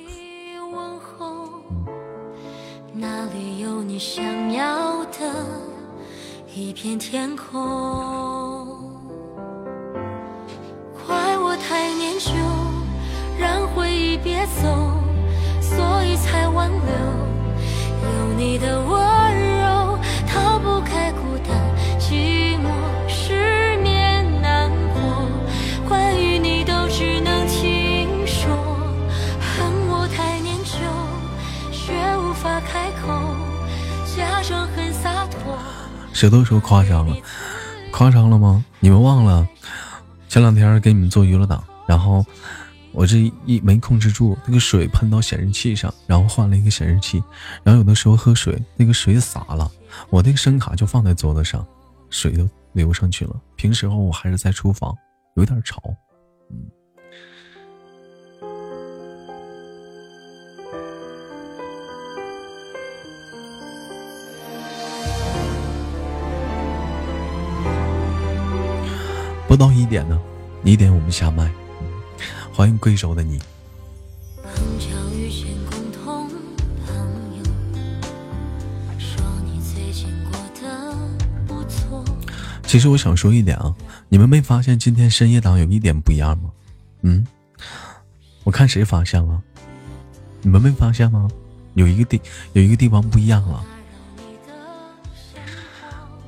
哪里有你想要的一片天空？怪我太念旧，让回忆别走，所以才挽留。有你的温柔，逃不开孤单寂寞失眠难过。关于你都只能听说，恨我太念旧，却无法开口，假装很。谁都说夸张了，夸张了吗？你们忘了前两天给你们做娱乐档，然后我这一没控制住，那个水喷到显示器上，然后换了一个显示器，然后有的时候喝水，那个水洒了，我那个声卡就放在桌子上，水都流上去了。平时候我还是在厨房，有点潮，不到一点呢，一点我们下麦。欢迎贵州的你。其实我想说一点啊，你们没发现今天深夜档有一点不一样吗？嗯，我看谁发现了？你们没发现吗？有一个地有一个地方不一样了。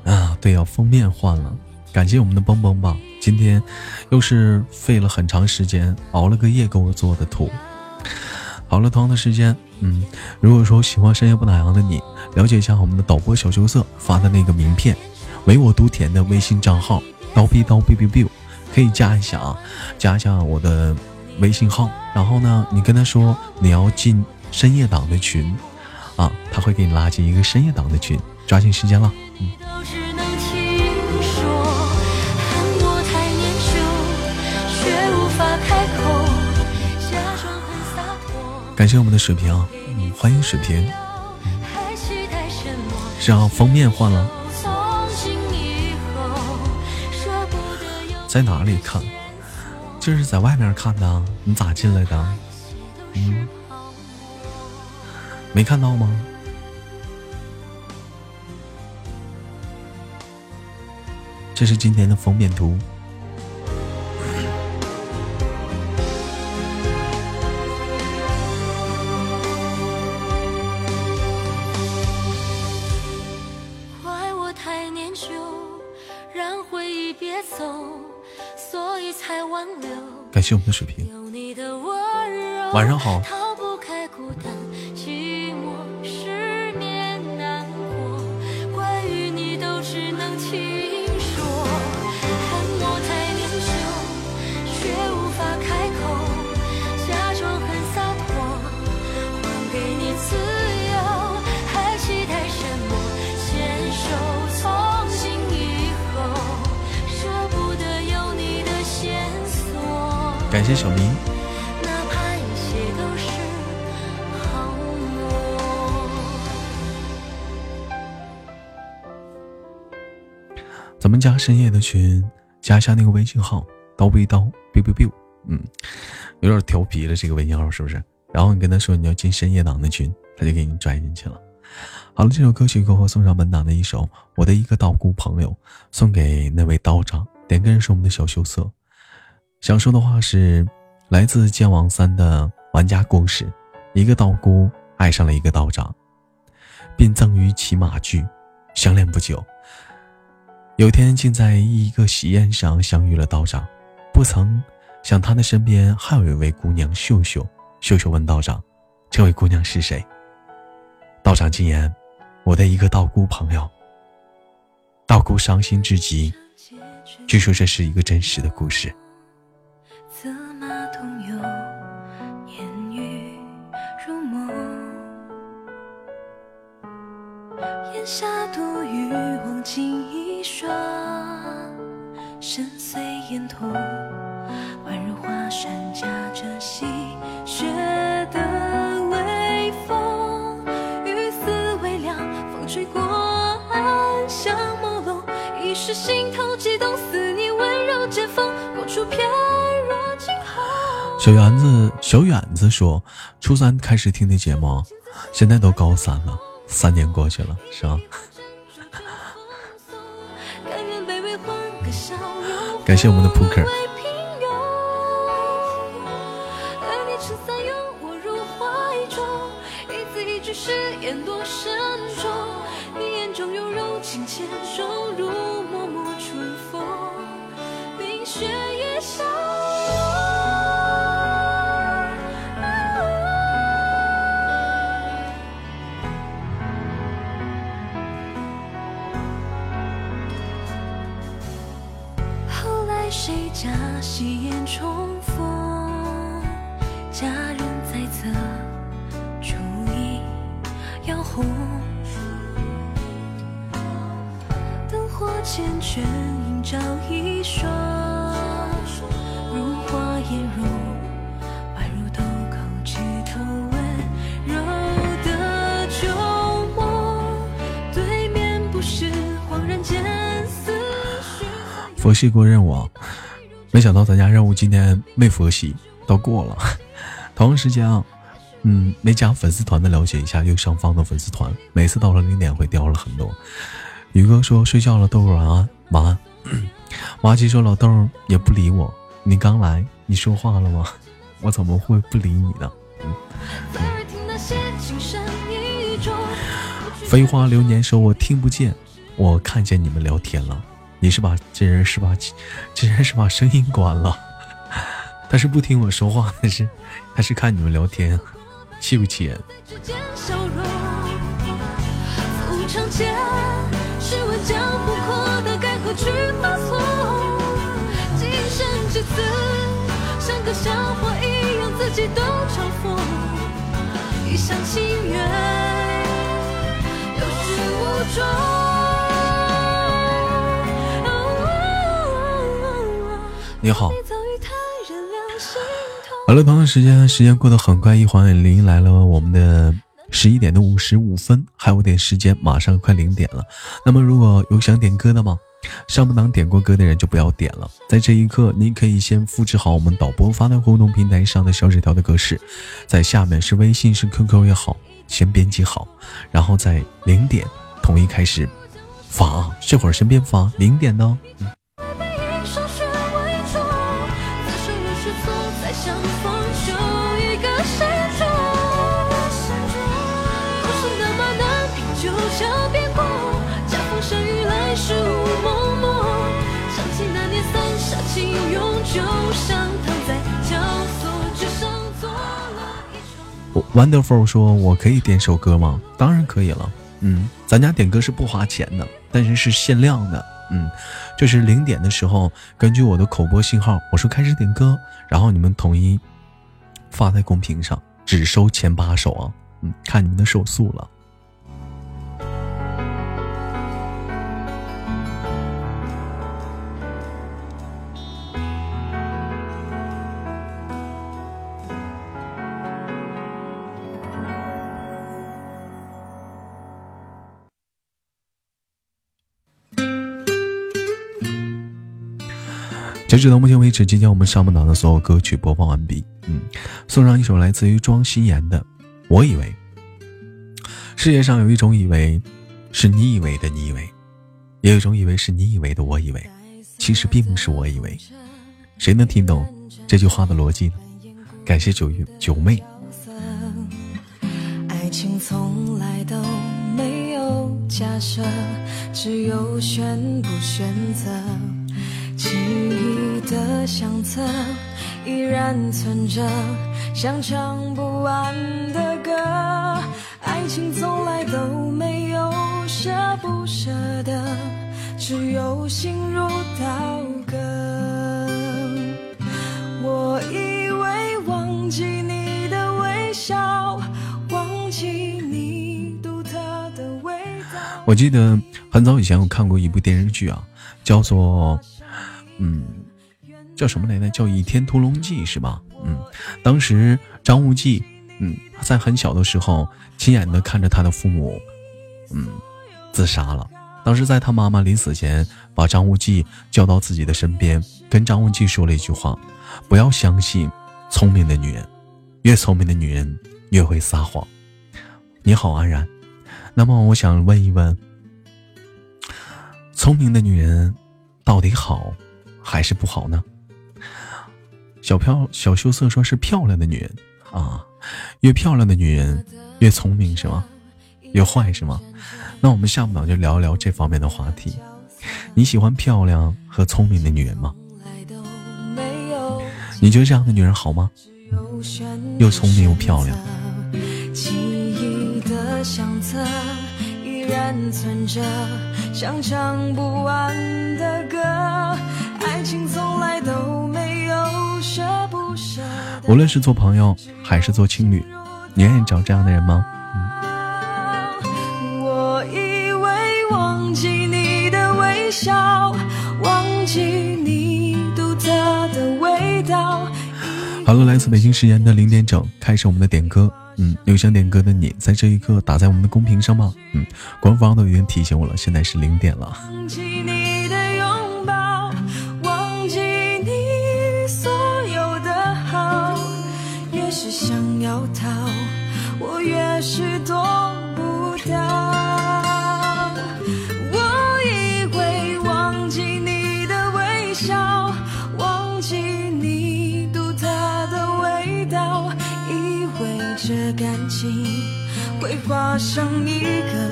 啊，对呀、封面换了。感谢我们的蹦蹦吧，今天又是费了很长时间熬了个夜给我做的图。好了，同样的时间，嗯，如果说喜欢深夜不打烊的你，了解一下我们的导播小羞涩发的那个名片，唯我独甜的微信账号刀逼刀逼逼逼可以加一下啊，加一下我的微信号，然后呢，你跟他说你要进深夜党的群，啊，他会给你拉进一个深夜党的群，抓紧时间了，嗯。感谢我们的水瓶啊，嗯，欢迎水瓶。是啊，封面换了，在哪里看？这是在外面看的啊，你咋进来的？嗯，没看到吗？这是今天的封面图。谢我们的水瓶，晚上好。深夜的群，加一下那个微信号刀逼刀 biu biu biu，嗯，有点调皮了这个微信号是不是？然后你跟他说你要进深夜党的群，他就给你拽进去了。好了，这首歌曲过后送上本档的一首《我的一个道姑朋友》，送给那位道长。点歌人是我们的小羞涩。想说的话是来自《剑网三》的玩家故事：一个道姑爱上了一个道长，便赠予骑马具。相恋不久，有天竟在一个喜宴上相遇了道长，不曾想他的身边还有一位姑娘秀秀。秀秀问道长：“这位姑娘是谁？”道长竟言，我的一个道姑朋友，道姑伤心至极。据说这是一个真实的故事。双深邃眼瞳宛如华山夹着细雪的微风雨丝微凉风吹过暗香朦胧一时心头悸动似你温柔剑锋过处翩若惊鸿。小园子小远子说初三开始听的节目现在都高三了三年过去了是吧？感谢我们的扑克。佛系过任务，没想到咱家任务今天没佛系，都过了。同时间啊，嗯，没加粉丝团的了解一下右上方的粉丝团，每次到了零点会掉了很多。宇哥说睡觉了，豆豆晚安，晚安。娃吉说老豆也不理我，你刚来，你说话了吗？我怎么会不理你呢？嗯飞花流年说，我听不见，我看见你们聊天了。你是把这人是把这人是把声音关了，他是不听我说话，还是还是看你们聊天，气不气人？一厢情愿，有始无终。你好，好了，同样时间，时间过得很快，一晃眼临来了我们的十一点的五十五分，还有点时间，马上快零点了。那么，如果有想点歌的吗？上不档点过歌的人就不要点了。在这一刻，您可以先复制好我们导播发在互动平台上的小纸条的格式，在下面是微信是 QQ 也好，先编辑好，然后在零点统一开始发，这会儿先别发，零点呢。Wonderful 说：“我可以点首歌吗？当然可以了。嗯，咱家点歌是不花钱的，但是是限量的。嗯，就是零点的时候，根据我的口播信号，我说开始点歌，然后你们统一发在公屏上，只收前八首啊。嗯，看你们的手速了。”截止到目前为止，今天我们上半档的所有歌曲播放完毕。嗯，送上一首来自于庄心妍的《我以为》。世界上有一种以为，是你以为的你以为；也有一种以为是你以为的我以为。其实并不是我以为。谁能听懂这句话的逻辑呢？感谢九月九妹。爱情从来都没有假设，只有选不选择。记忆的相册，依然存着，像唱不完的歌。爱情从来都没有舍不舍得，只有心如刀割。我以为忘记你的微笑，忘记你独特的味道。我记得很早以前我看过一部电视剧啊，叫做嗯。叫什么来着？叫《倚天屠龙记》是吧？嗯，当时张无忌，嗯，在很小的时候，亲眼的看着他的父母，嗯，自杀了。当时在他妈妈临死前，把张无忌叫到自己的身边，跟张无忌说了一句话：不要相信聪明的女人，越聪明的女人越会撒谎。你好，安然。那么我想问一问，聪明的女人到底好还是不好呢？小漂小羞涩说：“是漂亮的女人啊，越漂亮的女人越聪明是吗？越坏是吗？那我们下不了就聊一聊这方面的话题。你喜欢漂亮和聪明的女人吗？你觉得这样的女人好吗？又聪明又漂亮。”无论是做朋友还是做情侣，你愿意找这样的人吗？好了，来自北京时间的零点整，开始我们的点歌。嗯，有想点歌的你，在这一刻打在我们的公屏上吗？嗯，官方都已经提醒我了，现在是零点了。画上一个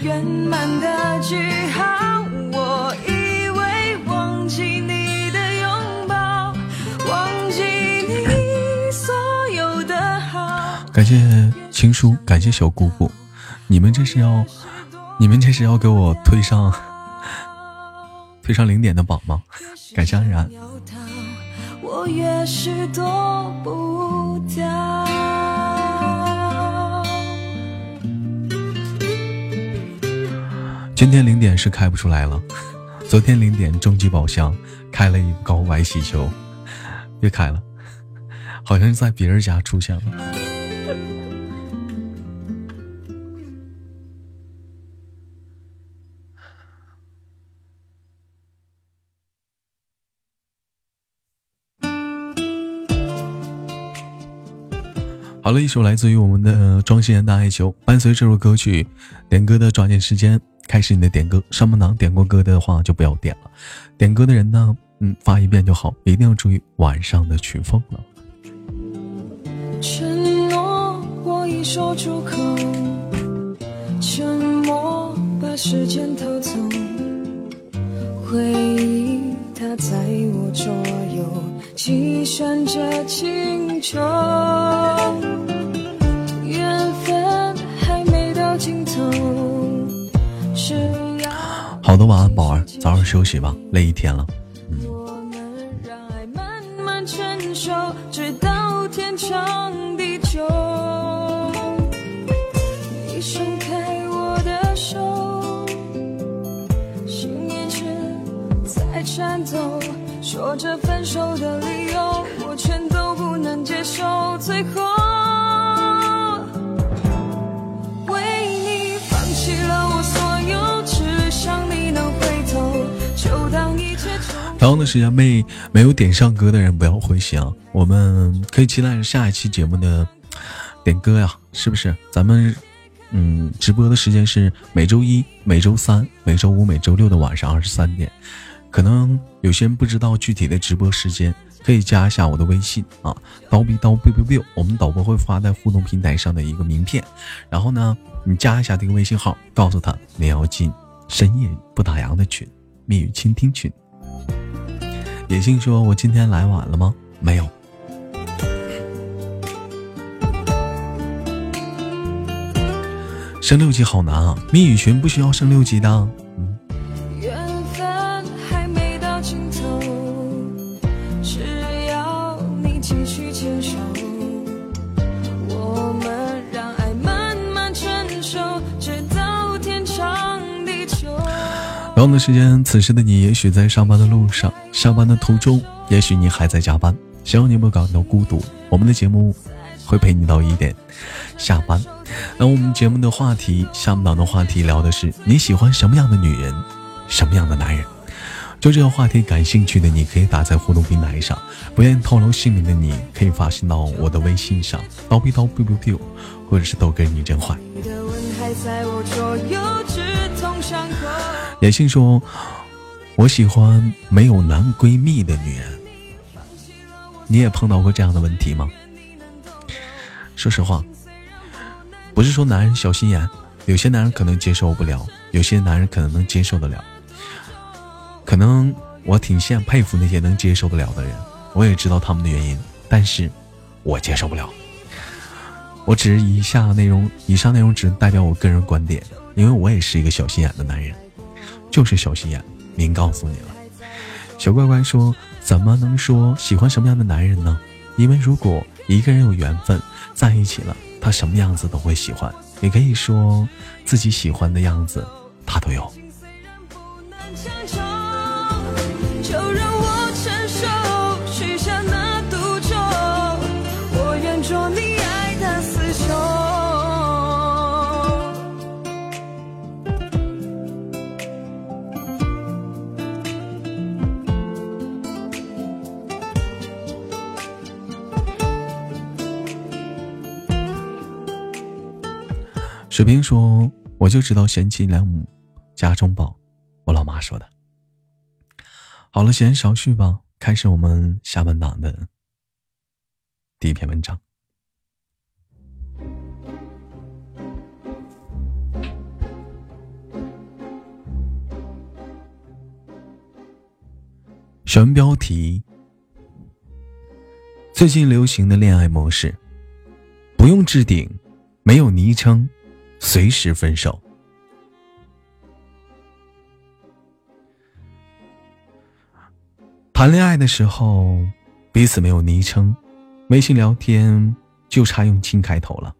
圆满的句号。我以为忘记你的拥抱，忘记你所有的好。感谢。情书，感谢小姑姑，你们这是要，你们这是要给我推上，推上零点的榜吗？感谢安然。今天零点是开不出来了，昨天零点终极宝箱开了一个高白气球，别开了，好像是在别人家出现了。好了一首来自于我们的庄心妍的爱球，伴随这首歌曲，点歌的抓紧时间。开始你的点歌。上半档点过歌的话就不要点了，点歌的人呢，嗯，发一遍就好，一定要注意晚上的曲风了。承诺我已说出口，沉默把时间偷走，回忆它在我左右，计算着清秋。好的，晚安，宝儿，早点休息吧，累一天了。嗯。说着分手的理由，我全都不能接受，最后。然后呢时间没没有点上歌的人不要灰心啊，我们可以期待下一期节目的点歌呀，是不是？咱们嗯，直播的时间是每周一、每周三、每周五、每周六的晚上二十三点。可能有些人不知道具体的直播时间，可以加一下我的微信啊，刀逼刀 biu biu biu，我们导播会发在互动平台上的一个名片，然后呢，你加一下这个微信号，告诉他你要进深夜不打烊的群，密语倾听群。野性说我今天来晚了吗？没有升六级，好难啊。密语群不需要升六级的。同样的时间，此时的你也许在上班的路上，上班的途中，也许你还在加班。希望你不感到孤独。我们的节目会陪你到一点下班。那我们节目的话题，下半档的话题聊的是你喜欢什么样的女人，什么样的男人？就这个话题感兴趣的，你可以打在互动平台上；不愿意透露姓名的，你可以发信到我的微信上，刀逼刀 biu biu biu，或者是豆哥你真坏。野性说：“我喜欢没有男闺蜜的女人。”你也碰到过这样的问题吗？说实话，不是说男人小心眼，有些男人可能接受不了，有些男人可能能接受得了。可能我挺羡佩服那些能接受得了的人，我也知道他们的原因，但是我接受不了。我只是以下内容，以上内容只代表我个人观点，因为我也是一个小心眼的男人。就是小心眼，明告诉你了。小乖乖说：“怎么能说喜欢什么样的男人呢？因为如果一个人有缘分在一起了，他什么样子都会喜欢。也可以说自己喜欢的样子，他都有。”水瓶说：“我就知道贤妻良母，家中宝。”我老妈说的。好了，闲言少叙吧，开始我们下半档的第一篇文章。选标题：最近流行的恋爱模式，不用置顶，没有昵称。随时分手。谈恋爱的时候，彼此没有昵称，微信聊天就差用“亲”开头了。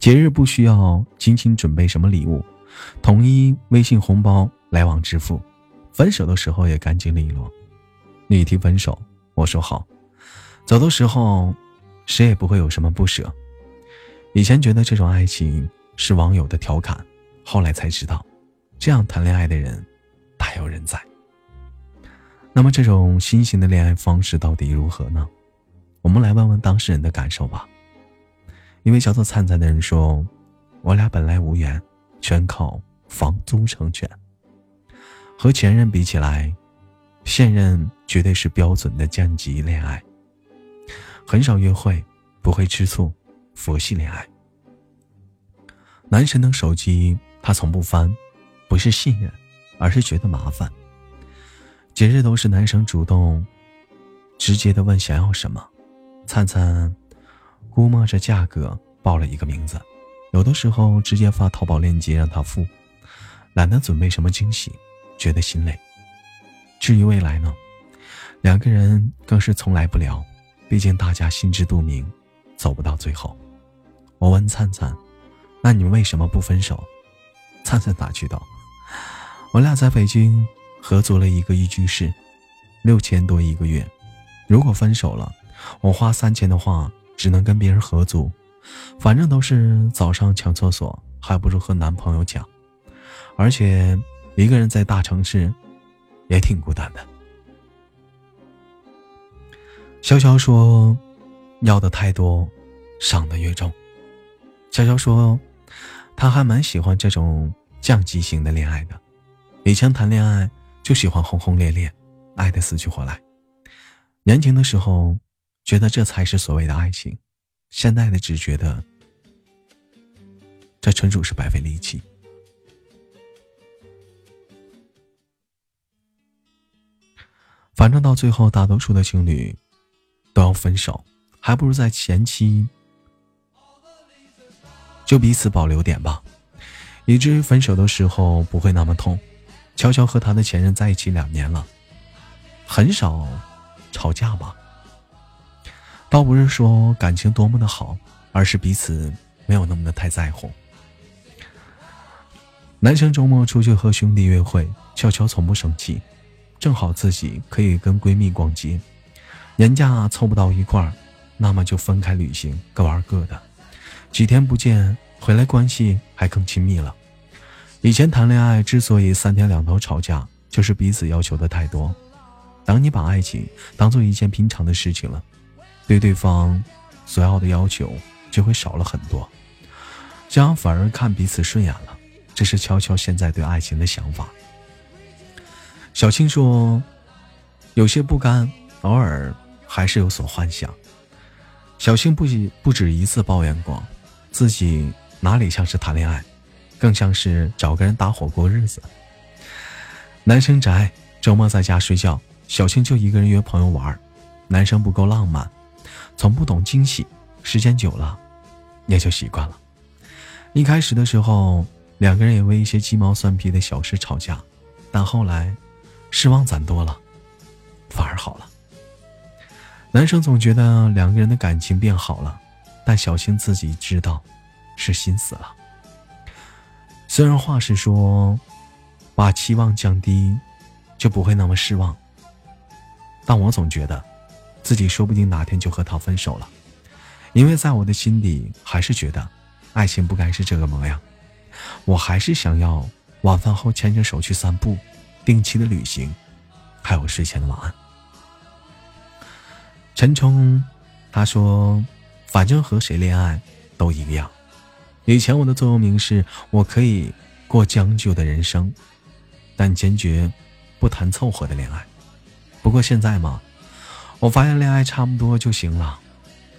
节日不需要精心准备什么礼物，统一微信红包来往支付。分手的时候也干净利落，你提分手，我说好。走的时候，谁也不会有什么不舍。以前觉得这种爱情。是网友的调侃，后来才知道，这样谈恋爱的人大有人在。那么这种新型的恋爱方式到底如何呢？我们来问问当事人的感受吧。一位叫做灿灿的人说：“我俩本来无缘，全靠房租成全。和前任比起来，现任绝对是标准的降级恋爱。很少约会，不会吃醋，佛系恋爱。”男神的手机他从不翻，不是信任，而是觉得麻烦。节日都是男生主动，直接的问想要什么，灿灿估摸着价格报了一个名字，有的时候直接发淘宝链接让他付，懒得准备什么惊喜，觉得心累。至于未来呢，两个人更是从来不聊，毕竟大家心知肚明，走不到最后。我问灿灿。那你们为什么不分手？灿灿打趣道：“我俩在北京合租了一个一居室，六千多一个月。如果分手了，我花三千的话，只能跟别人合租。反正都是早上抢厕所，还不如和男朋友抢。而且一个人在大城市，也挺孤单的。”潇潇说：“要的太多，伤的越重。”潇潇说。他还蛮喜欢这种降级型的恋爱的，以前谈恋爱就喜欢轰轰烈烈，爱的死去活来。年轻的时候觉得这才是所谓的爱情，现在的只觉得这纯属是白费力气。反正到最后，大多数的情侣都要分手，还不如在前期。就彼此保留点吧，以至于分手的时候不会那么痛。悄悄和他的前任在一起两年了，很少吵架吧？倒不是说感情多么的好，而是彼此没有那么的太在乎。男生周末出去和兄弟约会，悄悄从不生气，正好自己可以跟闺蜜逛街，年假凑不到一块儿，那么就分开旅行，各玩各的。几天不见，回来关系还更亲密了。以前谈恋爱之所以三天两头吵架，就是彼此要求的太多。当你把爱情当做一件平常的事情了，对对方所要的要求就会少了很多，这样反而看彼此顺眼了。这是悄悄现在对爱情的想法。小青说：“有些不甘，偶尔还是有所幻想。”小青不止不止一次抱怨过，自己哪里像是谈恋爱。更像是找个人搭伙过日子。男生宅，周末在家睡觉，小青就一个人约朋友玩。男生不够浪漫，从不懂惊喜，时间久了，也就习惯了。一开始的时候，两个人也为一些鸡毛蒜皮的小事吵架，但后来，失望攒多了，反而好了。男生总觉得两个人的感情变好了，但小青自己知道，是心死了。虽然话是说，把期望降低，就不会那么失望。但我总觉得，自己说不定哪天就和他分手了，因为在我的心底还是觉得，爱情不该是这个模样。我还是想要晚饭后牵着手去散步，定期的旅行，还有睡前的晚安。陈冲，他说，反正和谁恋爱都一个样。以前我的座右铭是：我可以过将就的人生，但坚决不谈凑合的恋爱。不过现在嘛，我发现恋爱差不多就行了。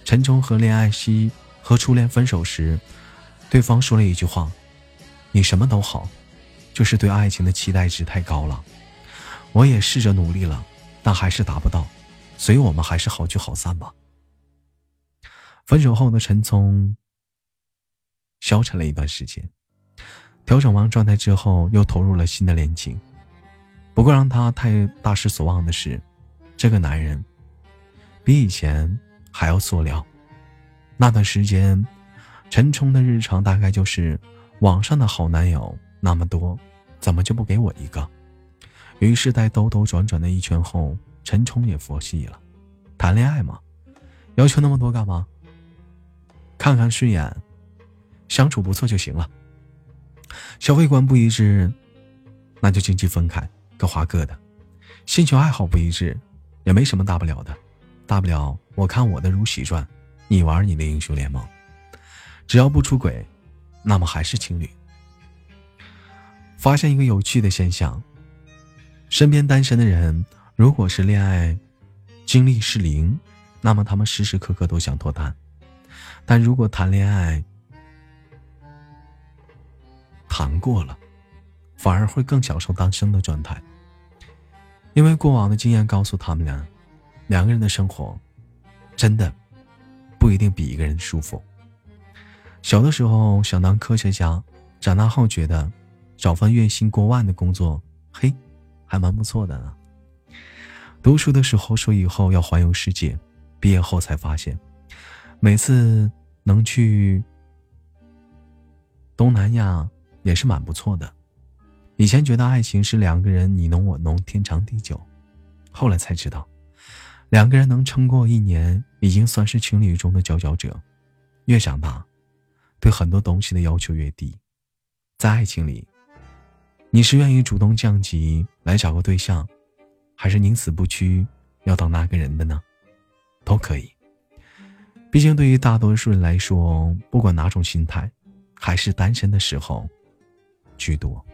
陈冲和恋爱西和初恋分手时，对方说了一句话：“你什么都好，就是对爱情的期待值太高了。”我也试着努力了，但还是达不到，所以我们还是好聚好散吧。分手后的陈聪。消沉了一段时间，调整完状态之后，又投入了新的恋情。不过让他太大失所望的是，这个男人比以前还要塑料。那段时间，陈冲的日常大概就是网上的好男友那么多，怎么就不给我一个？于是，在兜兜转转的一圈后，陈冲也佛系了。谈恋爱嘛，要求那么多干嘛？看看顺眼。相处不错就行了。消费观不一致，那就经济分开，各花各的。兴趣爱好不一致，也没什么大不了的。大不了我看我的如懿传，你玩你的英雄联盟。只要不出轨，那么还是情侣。发现一个有趣的现象：身边单身的人，如果是恋爱经历是零，那么他们时时刻刻都想脱单；但如果谈恋爱，谈过了，反而会更享受单身的状态，因为过往的经验告诉他们俩，两个人的生活真的不一定比一个人舒服。小的时候想当科学家，长大后觉得找份月薪过万的工作，嘿，还蛮不错的呢。读书的时候说以后要环游世界，毕业后才发现，每次能去东南亚。也是蛮不错的。以前觉得爱情是两个人你侬我侬，天长地久，后来才知道，两个人能撑过一年，已经算是情侣中的佼佼者。越长大，对很多东西的要求越低。在爱情里，你是愿意主动降级来找个对象，还是宁死不屈要当那个人的呢？都可以。毕竟对于大多数人来说，不管哪种心态，还是单身的时候。居多。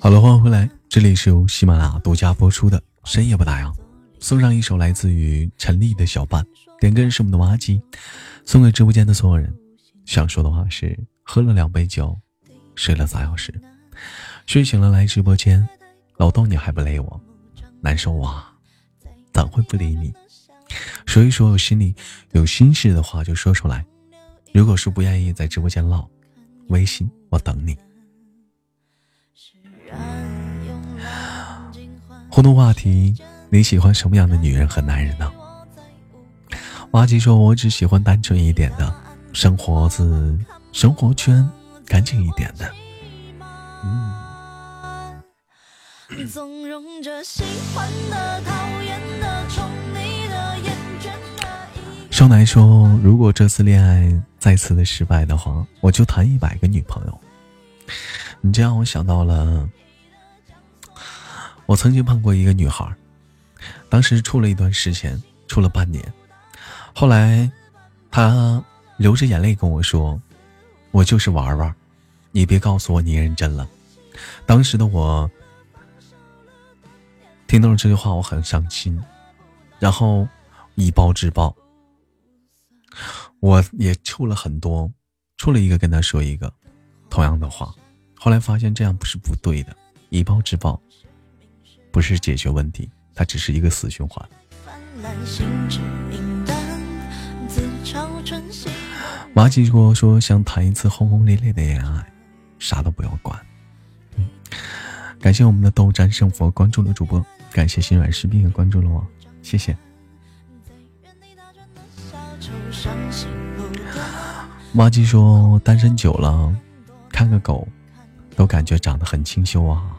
好了，欢迎回来，这里是由喜马拉雅独家播出的深夜不打烊，送上一首来自于陈粒的小半，点歌是我们的挖机，送给直播间的所有人。想说的话是：喝了两杯酒，睡了仨小时，睡醒了来直播间，老豆你还不累我，难受啊！怎会不理你？说一说我心里有心事的话就说出来。如果是不愿意在直播间唠，微信我等你。互动话题：你喜欢什么样的女人和男人呢？挖吉说：“我只喜欢单纯一点的，生活子生活圈干净一点的。”嗯。少奶说：“如果这次恋爱再次的失败的话，我就谈一百个女朋友。”你这让我想到了，我曾经碰过一个女孩，当时处了一段时间，处了半年，后来她流着眼泪跟我说：“我就是玩玩，你别告诉我你认真了。”当时的我听到了这句话，我很伤心，然后以暴制暴。我也处了很多，处了一个跟他说一个同样的话，后来发现这样不是不对的，以暴制暴不是解决问题，它只是一个死循环。马吉说说想谈一次轰轰烈烈的恋爱，啥都不要管。嗯，感谢我们的斗战胜佛关注了主播，感谢心软士兵也关注了我，谢谢。妈鸡说：“单身久了，看个狗，都感觉长得很清秀啊。”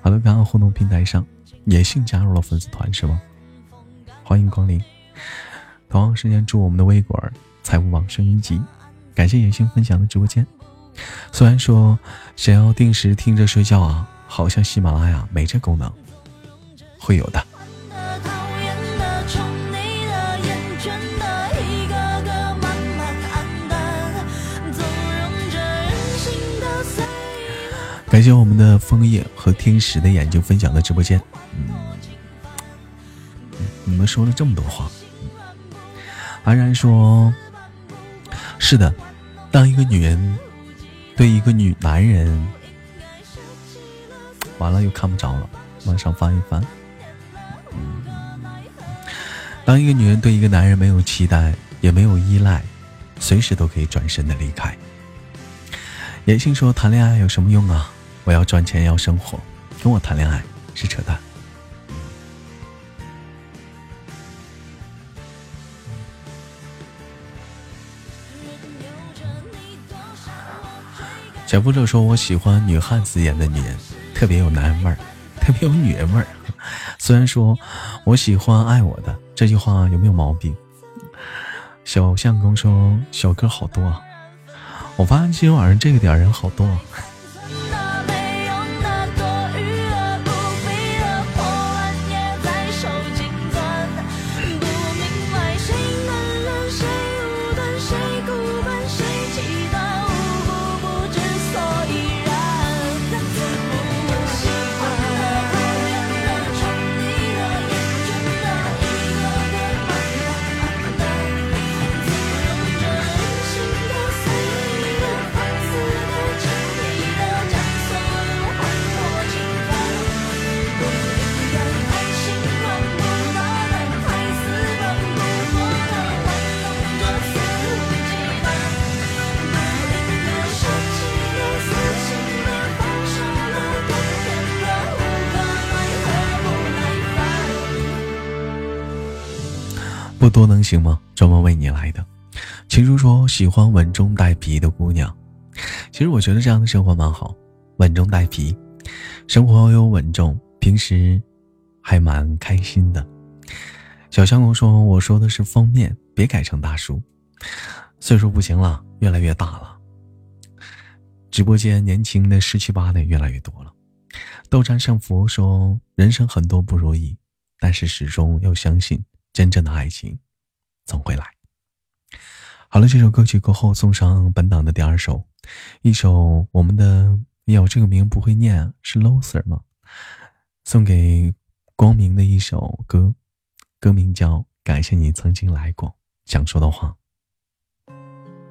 好的，刚刚互动平台上，野性加入了粉丝团是吗？欢迎光临。同样时间，祝我们的微果儿财务网升一级。感谢野性分享的直播间。虽然说想要定时听着睡觉啊，好像喜马拉雅没这功能，会有的。感谢我们的枫叶和天使的眼睛分享的直播间。嗯，你们说了这么多话，安然说：“是的，当一个女人对一个女男人，完了又看不着了，往上翻一翻。当一个女人对一个男人没有期待，也没有依赖，随时都可以转身的离开。”野性说：“谈恋爱有什么用啊？”我要赚钱，要生活，跟我谈恋爱是扯淡。小步骤说：“我喜欢女汉子演的女人，特别有男人味儿，特别有女人味儿。”虽然说我喜欢爱我的这句话有没有毛病？小相公说：“小哥好多啊！”我发现今天晚上这个点人好多。不多能行吗？专门为你来的。情书说喜欢稳中带皮的姑娘。其实我觉得这样的生活蛮好，稳中带皮，生活又稳重，平时还蛮开心的。小香公说：“我说的是封面，别改成大叔，岁数不行了，越来越大了。直播间年轻的十七八的越来越多了。”斗战胜佛说：“人生很多不如意，但是始终要相信。”真正的爱情总会来。好了。这首歌曲过后送上本档的第二首，一首我们的有，这个名不会念，是 loser 吗？送给光明的一首歌，歌名叫《感谢你曾经来过》，想说的话，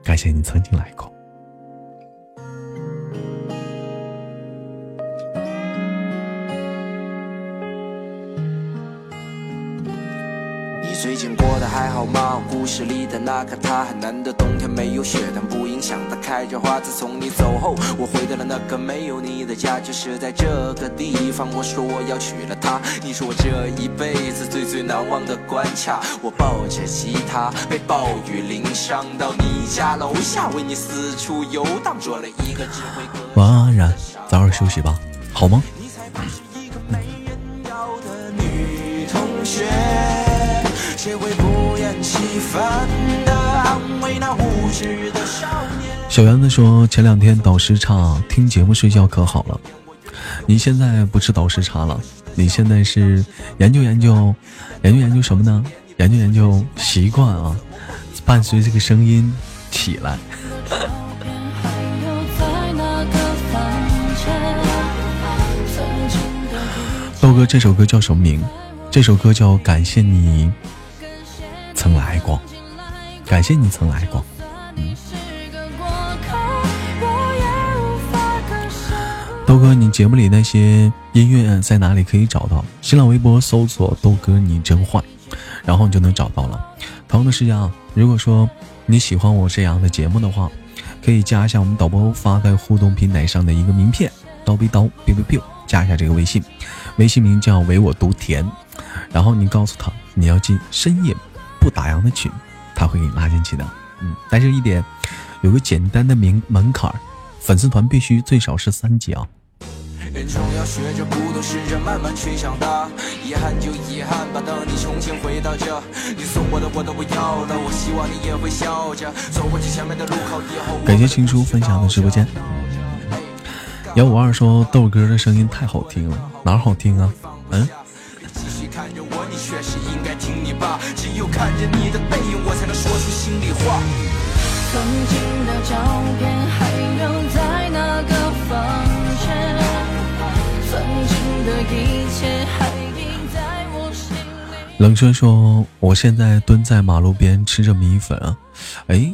感谢你曾经来过。近过得还好吗？故事里的那个他，很难得冬天没有雪，但不影响它开着花。自从你走后，我回到了那个没有你的家，就是在这个地方。我说我要娶了她，你是我这一辈子最最难忘的关卡。我抱着吉他，被暴雨淋伤，到你家楼下，为你四处游荡，做了一个只会歌。晚安，安然，早点休息吧，好吗你才不是一个没人要的女同学？小圆子说：“前两天倒时差，听节目睡觉可好了。你现在不是倒时差了，你现在是研究研究，研究研究什么呢？研究研究习惯啊，伴随这个声音起来。豆哥，这首歌叫什么名？这首歌叫《感谢你曾来过》，感谢你曾来过。”豆哥，你节目里那些音乐在哪里可以找到？新浪微博搜索“豆哥你真坏”，然后你就能找到了。同样的时间啊，如果说你喜欢我这样的节目的话，可以加一下我们导播发在互动平台上的一个名片，刀逼刀 biu biu biu，加一下这个微信，微信名叫唯我独甜，然后你告诉他你要进深夜不打烊的群，他会给你拉进去的。嗯，但是一点有个简单的名门槛，粉丝团必须最少是三级啊。人总要学着不懂试着慢慢去长大遗憾就遗憾吧等你重新回到这你送我的我都不要了我希望你也会笑着走过去前面的路口以后感谢情书分享的直播间幺五二说豆哥的声音太好听了哪好听啊嗯继续看着我你该听你爸只有看着你的背影我才能说出心里话曾经的照片还留在那个房间冷轩说：“我现在蹲在马路边吃着米粉啊，哎，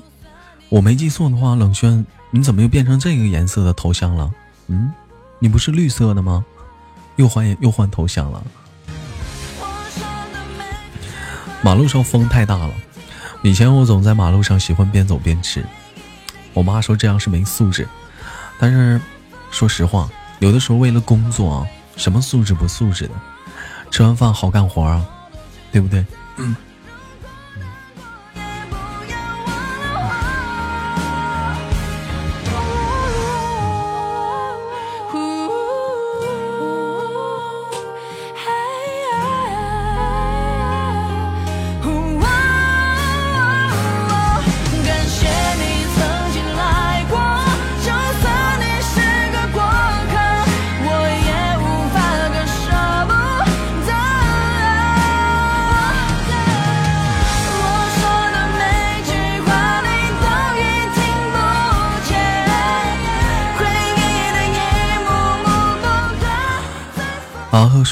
我没记错的话，冷轩，你怎么又变成这个颜色的头像了？嗯，你不是绿色的吗？又换又换头像了。马路上风太大了，以前我总在马路上喜欢边走边吃，我妈说这样是没素质，但是说实话，有的时候为了工作啊。”什么素质不素质的？吃完饭好干活啊，对不对？嗯。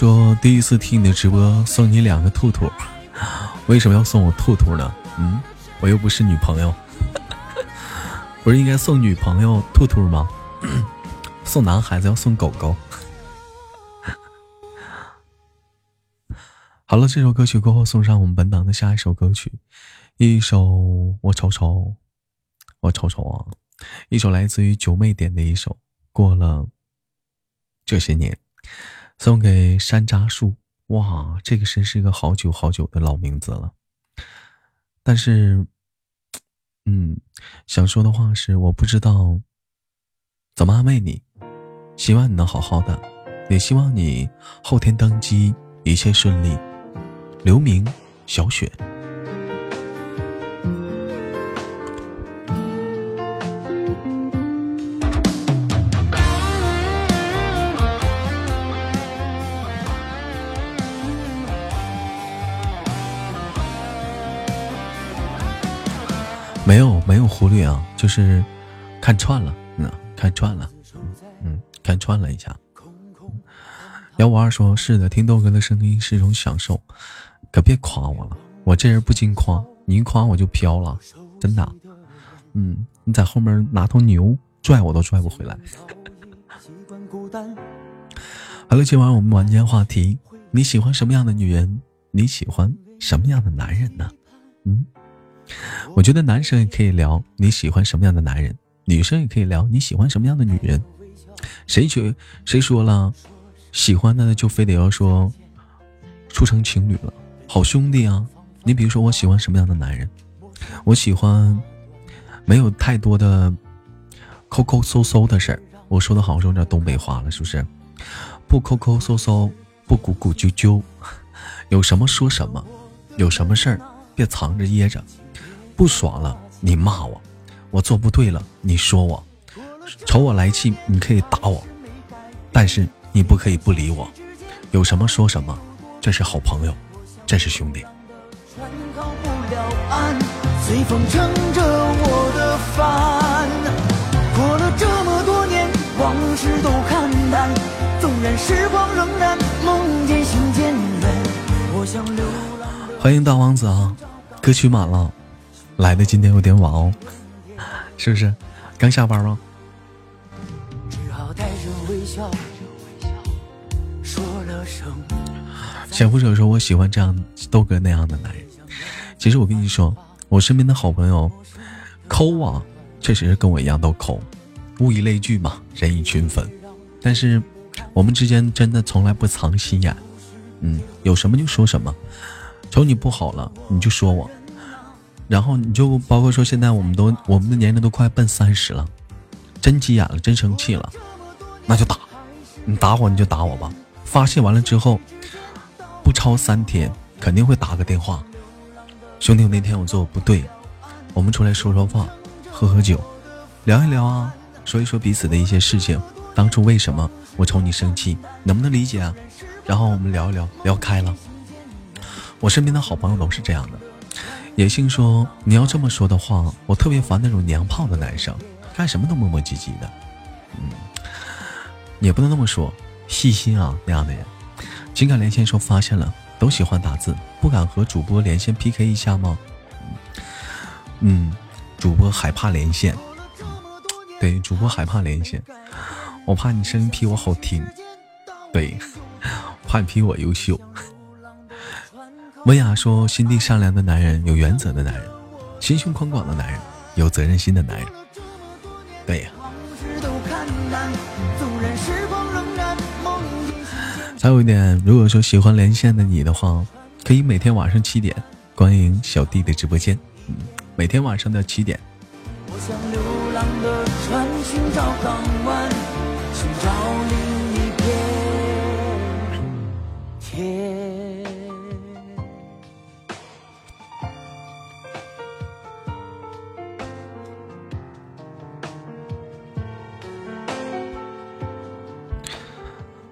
说：“第一次听你的直播，送你两个兔兔，为什么要送我兔兔呢？嗯，我又不是女朋友，不是应该送女朋友兔兔吗？送男孩子要送狗狗。好了，这首歌曲过后，送上我们本档的下一首歌曲，一首我瞅瞅，我瞅瞅啊，一首来自于九妹点的一首，过了这些年。”送给山楂树，哇，这个真是一个好久好久的老名字了。但是，嗯，想说的话是，我不知道怎么安慰你。希望你能好好的，也希望你后天登基一切顺利。刘明，小雪。忽略啊，就是看串了，嗯，看串了，嗯，看串了一下。幺五二说：“是的，听豆哥的声音是一种享受，可别夸我了，我这人不经夸，你一夸我就飘了，真的。嗯，你在后面拿头牛拽我都拽不回来。”好了，今晚我们晚间话题：你喜欢什么样的女人？你喜欢什么样的男人呢？嗯。我觉得男生也可以聊你喜欢什么样的男人，女生也可以聊你喜欢什么样的女人。谁觉谁说了，喜欢的就非得要说处成情侣了，好兄弟啊！你比如说我喜欢什么样的男人？我喜欢没有太多的抠抠搜搜的事儿。我说的好像有点东北话了，是不是？不抠抠搜搜，不鼓鼓啾啾，有什么说什么，有什么事儿别藏着掖着。不爽了，你骂我；我做不对了，你说我；瞅我来气，你可以打我，但是你不可以不理我。有什么说什么，这是好朋友，这是兄弟。欢迎大王子啊，歌曲满了。来的今天有点晚哦，是不是？刚下班吗？潜伏者说：“我喜欢这样豆哥那样的男人。”其实我跟你说，我身边的好朋友抠啊，确实是跟我一样都抠，物以类聚嘛，人以群分。但是我们之间真的从来不藏心眼，嗯，有什么就说什么，瞅你不好了你就说我。然后你就包括说，现在我们都我们的年龄都快奔三十了，真急眼了，真生气了，那就打，你打我你就打我吧。发泄完了之后，不超三天肯定会打个电话，兄弟，我那天我做的不对，我们出来说说话，喝喝酒，聊一聊啊，说一说彼此的一些事情，当初为什么我瞅你生气，能不能理解啊？然后我们聊一聊，聊开了。我身边的好朋友都是这样的。野性说：“你要这么说的话，我特别烦那种娘炮的男生，干什么都磨磨唧唧的。嗯，也不能那么说，细心啊那样的人。”情感连线说：“发现了，都喜欢打字，不敢和主播连线 PK 一下吗？”嗯，主播害怕连线。对，主播害怕连线，我怕你声音比我好听。对，怕你比我优秀。温雅说：“心地善良的男人，有原则的男人，心胸宽广的男人，有责任心的男人。”对呀。还有一点，如果说喜欢连线的你的话，可以每天晚上七点欢迎小弟的直播间。嗯，每天晚上的七点。我像流浪的船，寻找港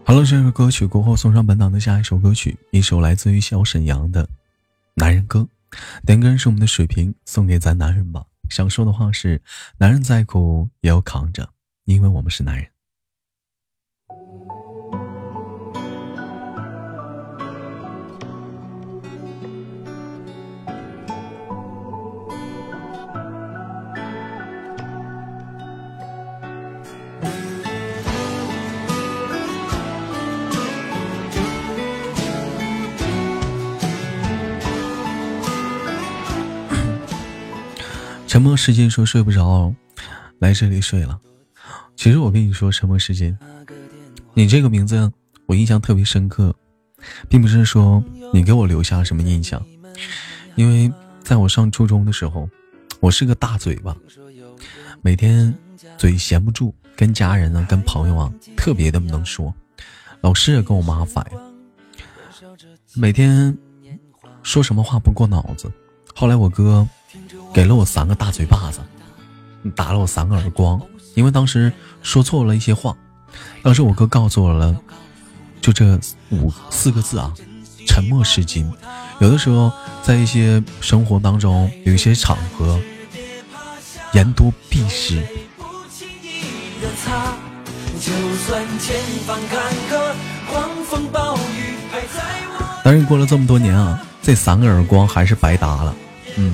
好了，这首歌曲过后，送上本档的下一首歌曲，一首来自于小沈阳的《男人歌》。点歌人是我们的水瓶，送给咱男人吧。想说的话是：男人再苦也要扛着，因为我们是男人。沉默时间说睡不着，来这里睡了。其实我跟你说，沉默时间，你这个名字我印象特别深刻，并不是说你给我留下什么印象，因为在我上初中的时候，我是个大嘴巴，每天嘴闲不住，跟家人呢，跟朋友啊，特别的能说，老师也跟我妈反映，每天说什么话不过脑子。后来我哥。给了我三个大嘴巴子，打了我三个耳光，因为当时说错了一些话。当时我哥告诉我了，就这五四个字啊，沉默是金。有的时候在一些生活当中，有一些场合，言多必失。但是过了这么多年啊，这三个耳光还是白打了。嗯，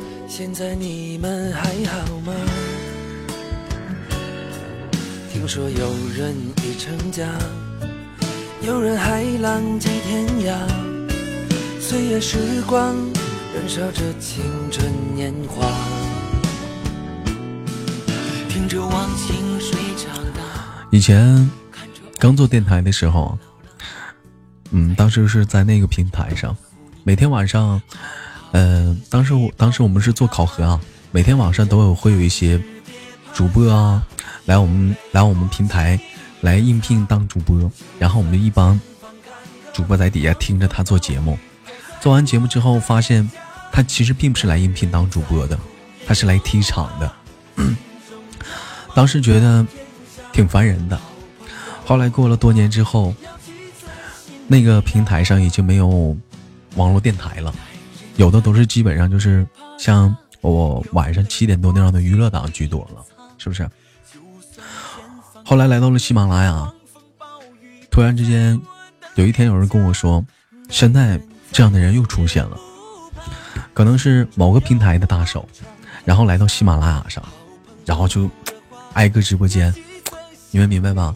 现在你们还好吗？听说有人已成家，有人还浪迹天涯。岁月时光燃烧着青春年华，听着忘情水长大。以前刚做电台的时候。嗯，当时是在那个平台上，每天晚上，呃，当时我当时我们是做考核啊，每天晚上都有会有一些主播啊来我们来我们平台来应聘当主播，然后我们一帮主播在底下听着他做节目，做完节目之后发现他其实并不是来应聘当主播的，他是来踢场的，当时觉得挺烦人的，后来过了多年之后。那个平台上已经没有网络电台了，有的都是基本上就是像我晚上七点多那样的娱乐档居多了，是不是？后来来到了喜马拉雅，突然之间有一天有人跟我说，现在这样的人又出现了，可能是某个平台的大手，然后来到喜马拉雅上，然后就挨个直播间，你们明白吧？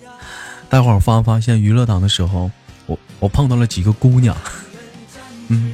待会儿发发现娱乐档的时候。我我碰到了几个姑娘，嗯，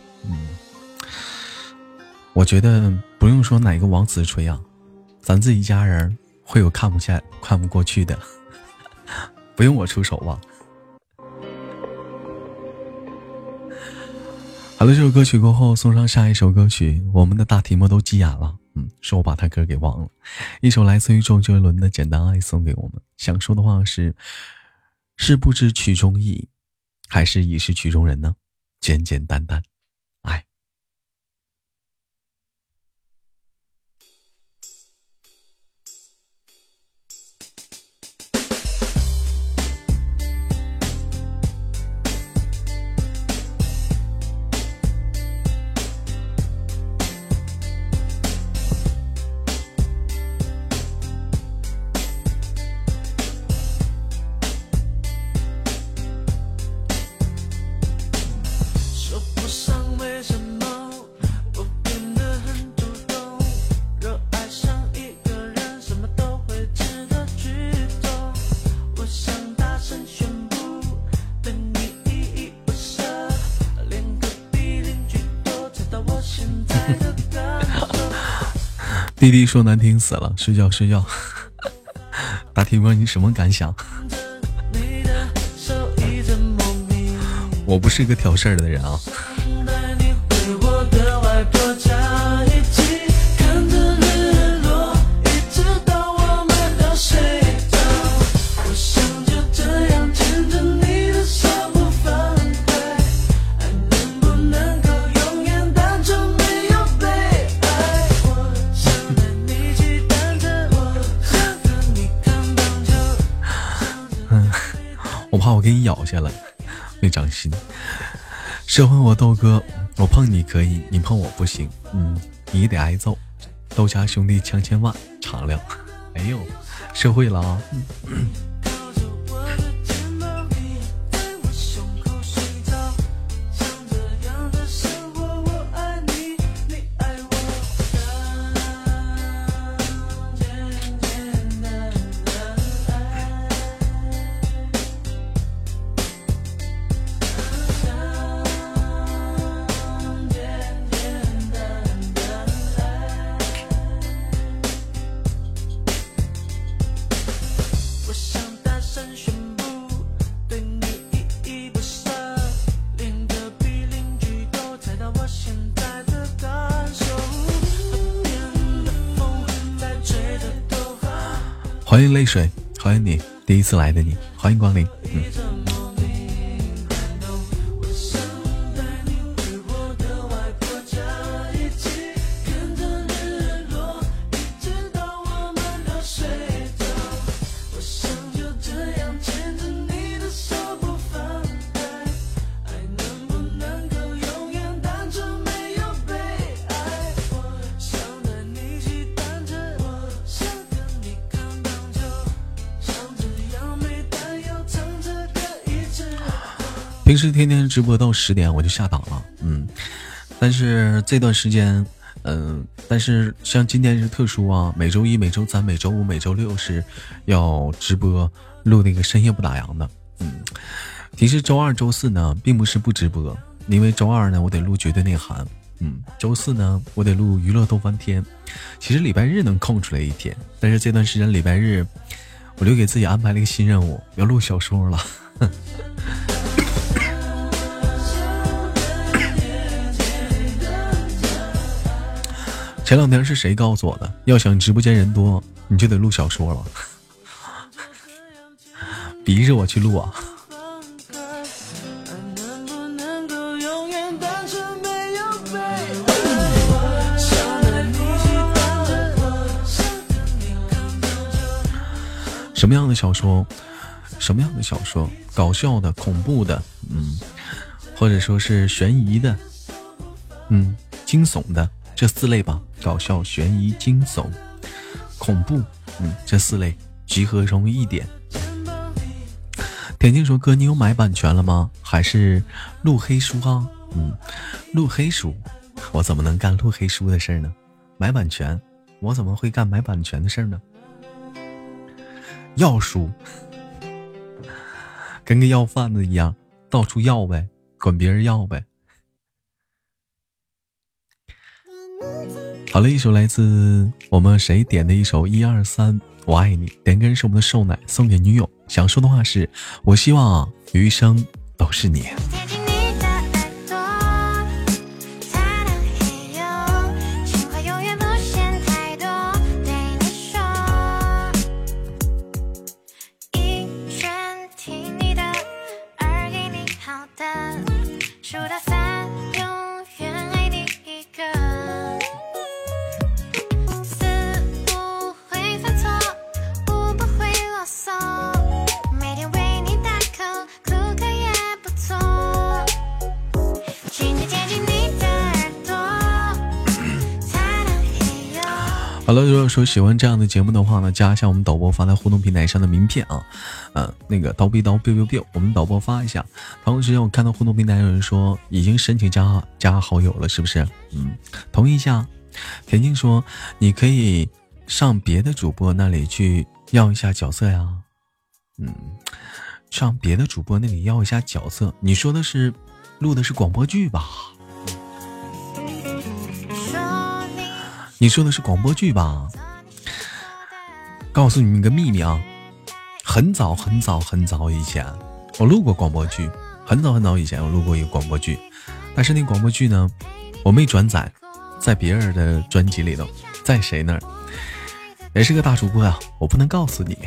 我觉得不用说哪个王子锤啊，咱自己家人会有看不下、看不过去的，不用我出手吧。好了，这首歌曲过后送上下一首歌曲，我们的大题目都急眼了。嗯，是我把他歌给忘了，一首来自于周杰伦的《简单爱》送给我们。想说的话是：是不知曲中意。还是已是曲中人呢？简简单单。爱 弟弟说难听死了，睡觉睡觉。大提哥你什么感想？我不是一个挑事儿的人啊。你咬下来，没长心。社会我豆哥，我碰你可以，你碰我不行。嗯，你得挨揍。豆家兄弟千千万，敞亮。哎呦，社会了啊！次来的你，欢迎光临。嗯。直播到十点我就下档了，嗯，但是这段时间，嗯，但是像今天是特殊啊，每周一、每周三、每周五、每周六是要直播录那个深夜不打烊的，嗯，其实周二、周四呢并不是不直播，因为周二呢我得录绝对内涵，嗯，周四呢我得录娱乐逗翻天，其实礼拜日能空出来一天，但是这段时间礼拜日我留给自己安排了一个新任务，要录小说了。前两天是谁告诉我的？要想直播间人多，你就得录小说了，逼着我去录啊！什么样的小说？什么样的小说？搞笑的、恐怖的，嗯，或者说是悬疑的，嗯，惊悚的。这四类吧，搞笑、悬疑、惊悚、恐怖，嗯，这四类集合成一点。田静说：“哥，你有买版权了吗？还是录黑书啊？嗯，录黑书，我怎么能干录黑书的事呢？买版权，我怎么会干买版权的事呢？要书，跟个要饭的一样，到处要呗，管别人要呗。”好了，一首来自我们谁点的一首一二三，我爱你。点歌人是我们的瘦奶，送给女友。想说的话是，我希望余生都是你。好了，如果说喜欢这样的节目的话呢，加一下我们导播发在互动平台上的名片啊，嗯，那个刀逼刀 biu biu biu，我们导播发一下。同时，我看到互动平台有人说已经申请加加好友了，是不是？嗯，同意一下。田静说你可以上别的主播那里去要一下角色呀，嗯，上别的主播那里要一下角色。你说的是录的是广播剧吧？你说的是广播剧吧？告诉你们个秘密啊，很早很早很早以前，我录过广播剧。很早很早以前，我录过一个广播剧，但是那广播剧呢，我没转载，在别人的专辑里头，在谁那儿？也是个大主播啊，我不能告诉你。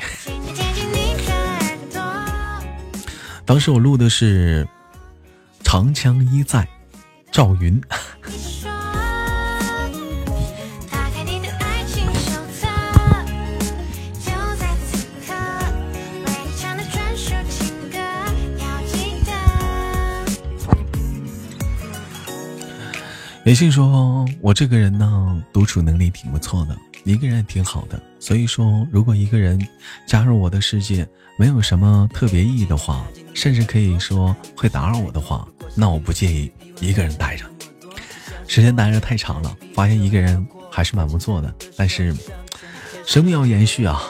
当时我录的是《长枪一在》，赵云。微信说：“我这个人呢，独处能力挺不错的，一个人也挺好的。所以说，如果一个人加入我的世界，没有什么特别意义的话，甚至可以说会打扰我的话，那我不介意一个人待着。时间待着太长了，发现一个人还是蛮不错的。但是，生命要延续啊！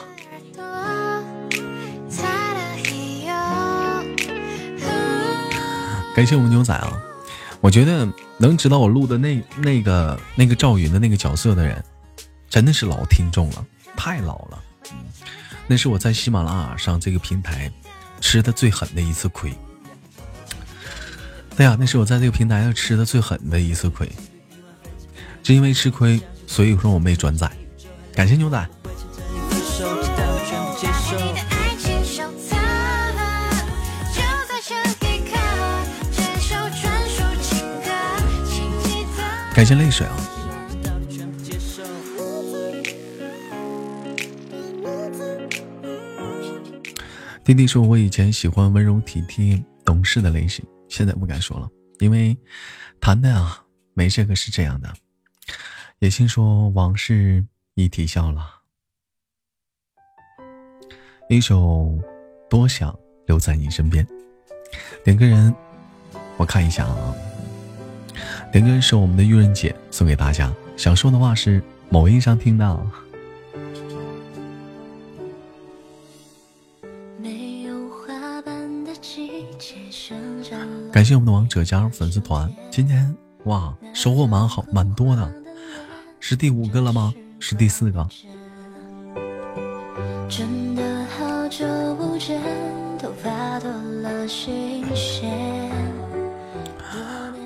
感谢我们牛仔啊！我觉得。”能知道我录的那那个那个赵云的那个角色的人，真的是老听众了，太老了。嗯，那是我在喜马拉雅上这个平台吃的最狠的一次亏。对呀，那是我在这个平台上吃的最狠的一次亏。就因为吃亏，所以说我没转载。感谢牛仔。感谢泪水啊！弟弟说，我以前喜欢温柔体贴、懂事的类型，现在不敢说了，因为谈的啊，没这个是这样的。野心说，往事已提笑了。一首多想留在你身边，点个人，我看一下啊。点歌是我们的玉润姐送给大家，想说的话是某音上听到。感谢我们的王者加入粉丝团，今天哇收获蛮好蛮多的，是第五个了吗？是第四个。真的好久不见，头发多了新鲜。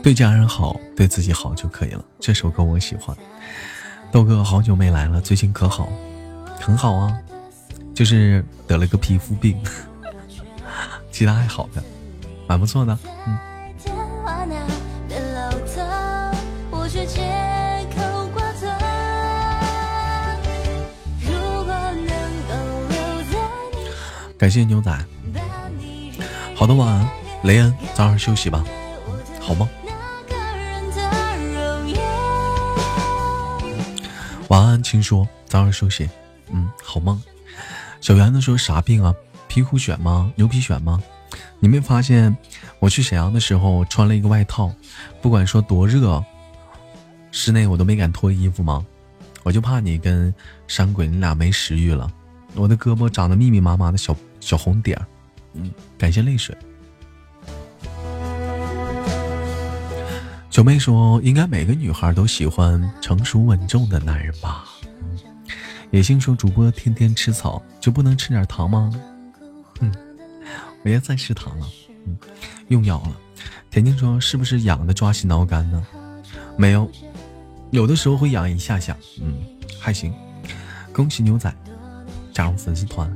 对家人好，对自己好就可以了。这首歌我喜欢。豆哥好久没来了，最近可好？很好啊，就是得了个皮肤病，其他还好的，蛮不错的。嗯。感谢牛仔。好的，晚安，雷恩，早点休息吧，好吗？晚安，请说，早点休息。嗯，好梦。小圆子说啥病啊？皮肤癣吗？牛皮癣吗？你没发现我去沈阳的时候穿了一个外套，不管说多热，室内我都没敢脱衣服吗？我就怕你跟山鬼你俩没食欲了。我的胳膊长得密密麻麻的小小红点儿。嗯，感谢泪水。九妹说：“应该每个女孩都喜欢成熟稳重的男人吧？”野性说：“主播天天吃草，就不能吃点糖吗？”嗯，我也在吃糖了，嗯，用药了。田静说：“是不是痒的抓心挠肝呢？”没有，有的时候会痒一下下，嗯，还行。恭喜牛仔加入粉丝团。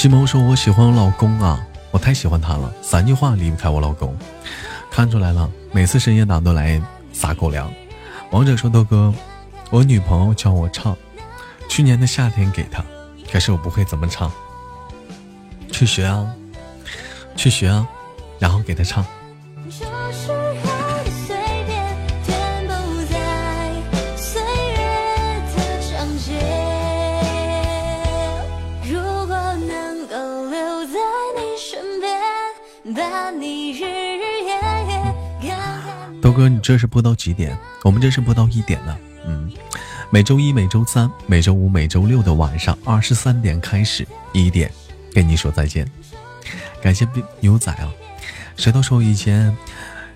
西蒙说：“我喜欢我老公啊，我太喜欢他了，三句话离不开我老公。看出来了，每次深夜党都来撒狗粮。”王者说：“豆哥，我女朋友叫我唱去年的夏天给她，可是我不会怎么唱。去学啊，去学啊，然后给她唱。”豆哥，你这是播到几点？我们这是播到一点了。嗯，每周一、每周三、每周五、每周六的晚上二十三点开始，一点跟你说再见。感谢牛仔啊！谁都说以前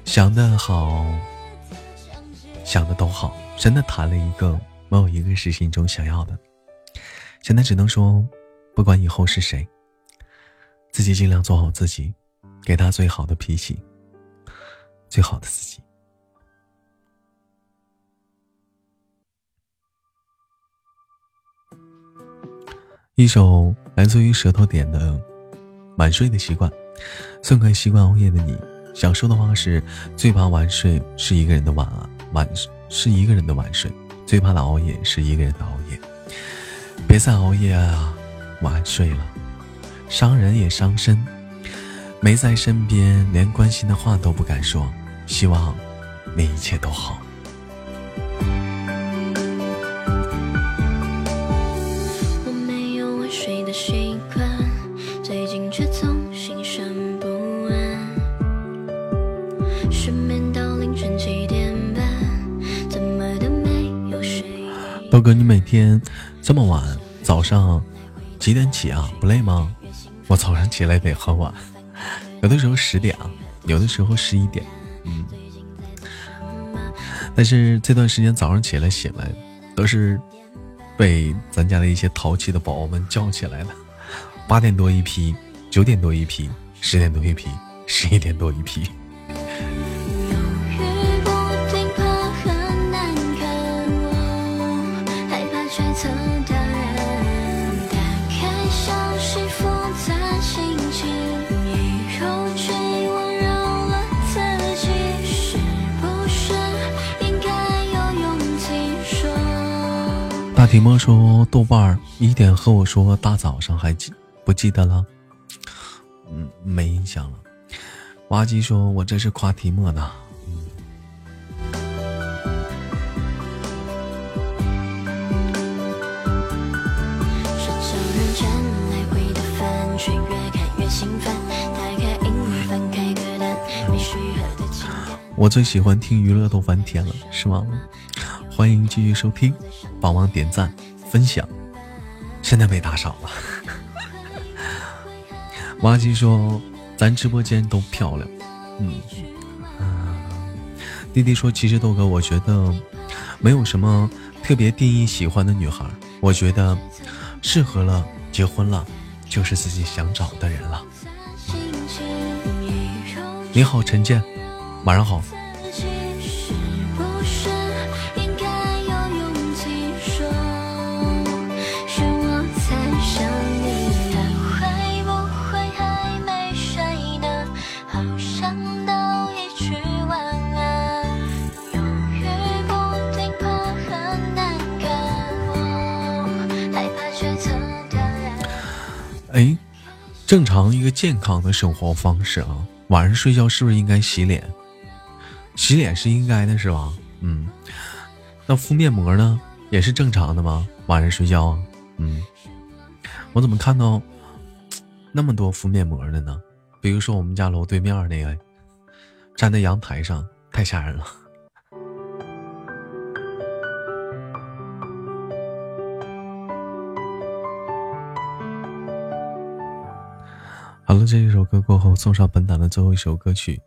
想的好，想的都好，真的谈了一个，没有一个是心中想要的。现在只能说，不管以后是谁，自己尽量做好自己。给他最好的脾气，最好的自己。一首来自于舌头点的《晚睡的习惯》，送给习惯熬夜的你。想说的话是：最怕晚睡是一个人的晚啊，晚是一个人的晚睡；最怕的熬夜是一个人的熬夜。别再熬夜啊，晚睡了，伤人也伤身。没在身边，连关心的话都不敢说。希望你一切都好。豆哥，你每天这么晚，早上几点起啊？不累吗？我早上起来得很晚。有的时候十点啊，有的时候十一点，嗯，但是这段时间早上起来醒来都是被咱家的一些淘气的宝宝们叫起来了。八点多一批，九点多一批，十点多一批，十一点多一批。提莫说豆瓣儿一点和我说大早上还记不记得了？嗯，没印象了。挖机说我这是夸提莫呢。我最喜欢听娱乐都翻天了，是吗？欢迎继续收听，帮忙点赞分享。现在被打赏了。挖机说咱直播间都漂亮，嗯弟弟说其实豆哥，我觉得没有什么特别定义喜欢的女孩，我觉得适合了结婚了，就是自己想找的人了。你好，陈建，晚上好。正常一个健康的生活方式啊，晚上睡觉是不是应该洗脸？洗脸是应该的，是吧？嗯，那敷面膜呢，也是正常的吗？晚上睡觉啊，嗯，我怎么看到那么多敷面膜的呢？比如说我们家楼对面那个，站在阳台上，太吓人了。好了，这一首歌过后，送上本档的最后一首歌曲，《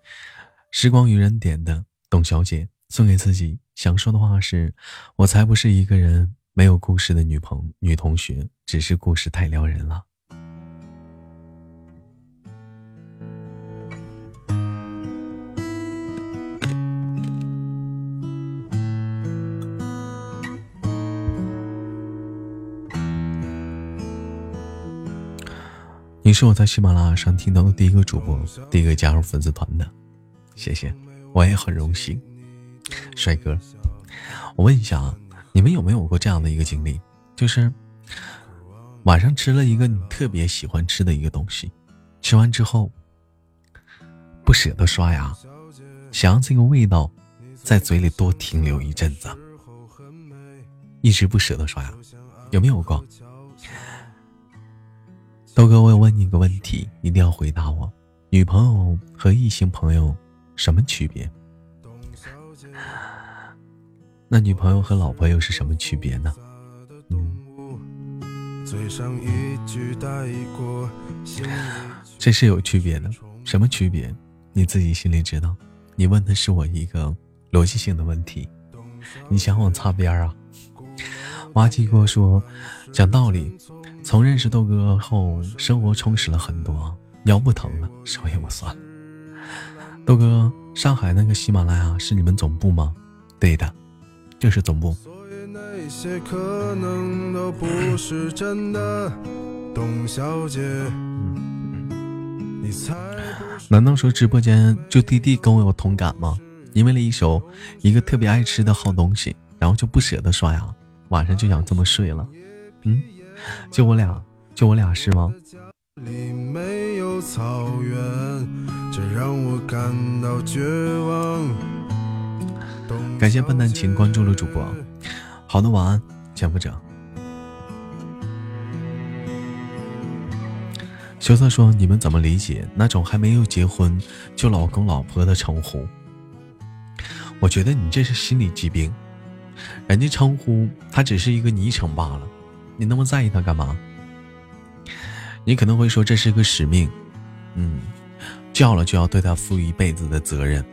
时光与人》点的董小姐送给自己，想说的话是：我才不是一个人没有故事的女朋女同学，只是故事太撩人了。你是我在喜马拉雅上听到的第一个主播，第一个加入粉丝团的，谢谢，我也很荣幸。帅哥，我问一下啊，你们有没有过这样的一个经历，就是晚上吃了一个你特别喜欢吃的一个东西，吃完之后不舍得刷牙，想让这个味道在嘴里多停留一阵子，一直不舍得刷牙，有没有过？豆哥，我有问你一个问题，一定要回答我。女朋友和异性朋友什么区别？那女朋友和老婆又是什么区别呢？嗯，这是有区别的。什么区别？你自己心里知道。你问的是我一个逻辑性的问题，你想往擦边啊？挖机哥说，讲道理。从认识豆哥后，生活充实了很多，腰不疼了，手也不酸了。豆哥，上海那个喜马拉雅是你们总部吗？对的，就是总部。难道说直播间就弟弟跟我有同感吗？因为了一首一个特别爱吃的好东西，然后就不舍得刷牙，晚上就想这么睡了。嗯。就我俩，就我俩是吗？感谢笨蛋情关注了主播，好的，晚安，潜伏者。羞涩说：“你们怎么理解那种还没有结婚就老公老婆的称呼？”我觉得你这是心理疾病，人家称呼他只是一个昵称罢了。你那么在意他干嘛？你可能会说这是个使命嗯叫了就要对他负一辈子的责任。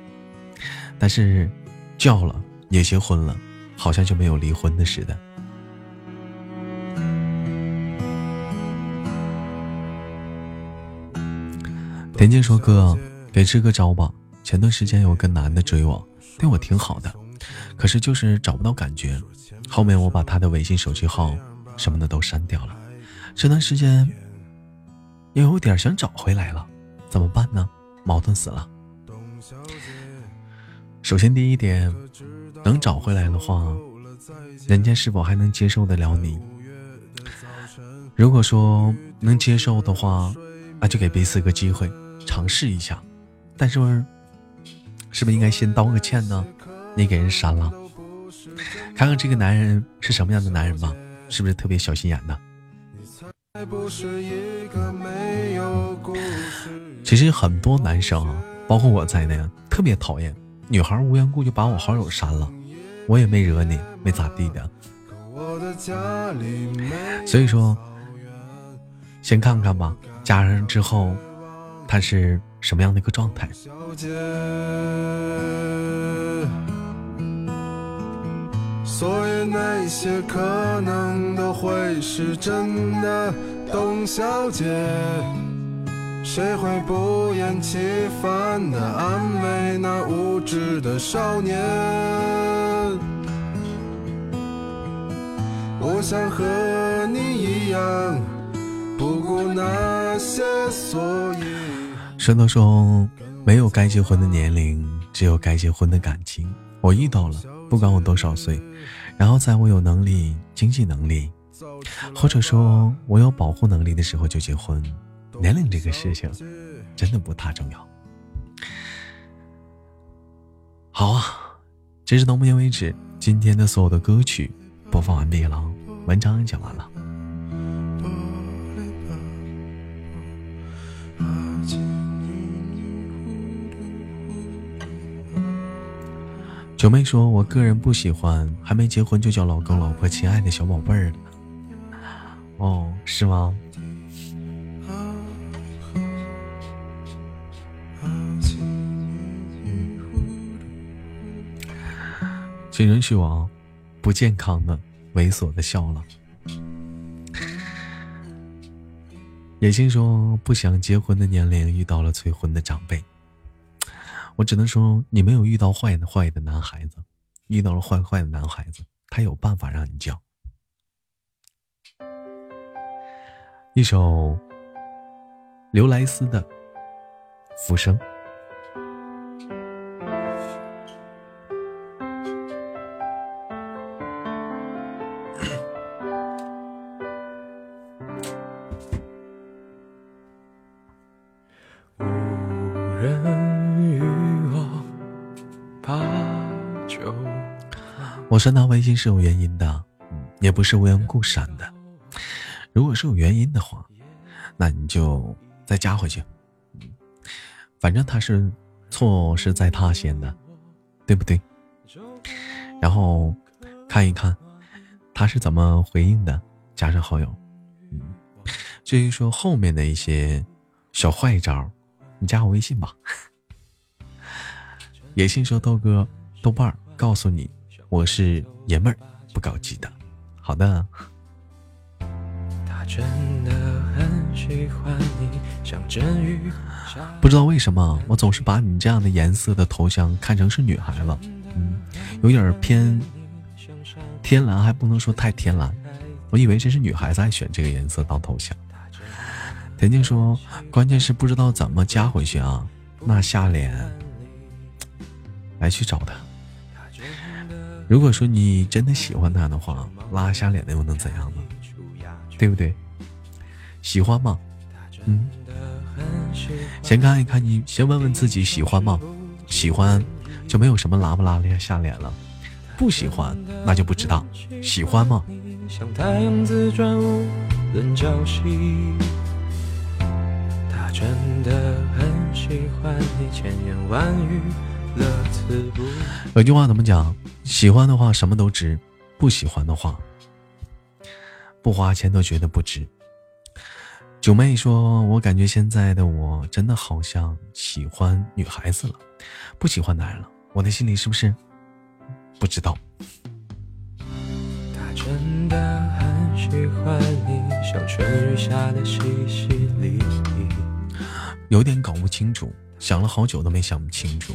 但是叫了也结婚了好像就没有离婚的似的。田静说哥给支个招吧前段时间有个男的追我对我挺好的可是就是找不到感觉。后面我把他的微信手机号什么的都删掉了。这段时间又有点想找回来了，怎么办呢？矛盾死了。首先第一点，能找回来的话，人家是否还能接受得了你？如果说能接受的话，那就给彼此个机会。”尝试一下，但是是不是应该先道个歉呢？你给人删了，看看这个男人是什么样的男人吧，是不是特别小心眼呢？其实很多男生，包括我在内，特别讨厌女孩无缘故就把我好友删了，我也没惹你，没咋地的。所以说，先看看吧，加上之后。他是什么样的一个状态？所以那些可能都会是真的，董小姐。谁会不厌其烦的安慰那无知的少年？我想和你一样，不顾那些所以。神都说，没有该结婚的年龄，只有该结婚的感情。我遇到了，不管我多少岁，然后在我有能力、经济能力，或者说我有保护能力的时候就结婚。年龄这个事情，真的不太重要。好啊，截止到目前为止，今天的所有的歌曲播放完毕了，文章也讲完了。九妹说：“我个人不喜欢还没结婚就叫老公、老婆、亲爱的小宝贝儿的。”哦，是吗？请允许我不健康的、猥琐的笑了。野心说：“不想结婚的年龄遇到了催婚的长辈。”我只能说，你没有遇到坏的坏的男孩子，遇到了坏坏的男孩子，他有办法让你叫。一首刘莱斯的《浮生》。我删他微信是有原因的，也不是无缘故删的。如果是有原因的话，那你就再加回去。反正他是错是在他先的，对不对？然后看一看他是怎么回应的，加上好友。嗯，至于说后面的一些小坏招，你加我微信吧。野心说豆哥，豆瓣告诉你。我是爷们儿，不搞基的。好的。不知道为什么，我总是把你这样的颜色的头像看成是女孩了，嗯，有点偏天蓝，还不能说太天蓝。我以为这是女孩子爱选这个颜色当头像。田静说，关键是不知道怎么加回去啊，那下脸来去找他。如果说你真的喜欢他的话，拉下脸的又能怎样呢？对不对？喜欢吗？嗯。先看一看你，先问问自己喜欢吗？喜欢就没有什么拉不拉脸下脸了。不喜欢那就不知道。喜欢吗？他真的很喜欢你，千言万语。有句话怎么讲？喜欢的话什么都值，不喜欢的话不花钱都觉得不值。九妹说：“我感觉现在的我真的好像喜欢女孩子了，不喜欢男人了。我的心里是不是不知道真的很喜欢你像春雨下的淅淅沥沥？”有点搞不清楚，想了好久都没想清楚。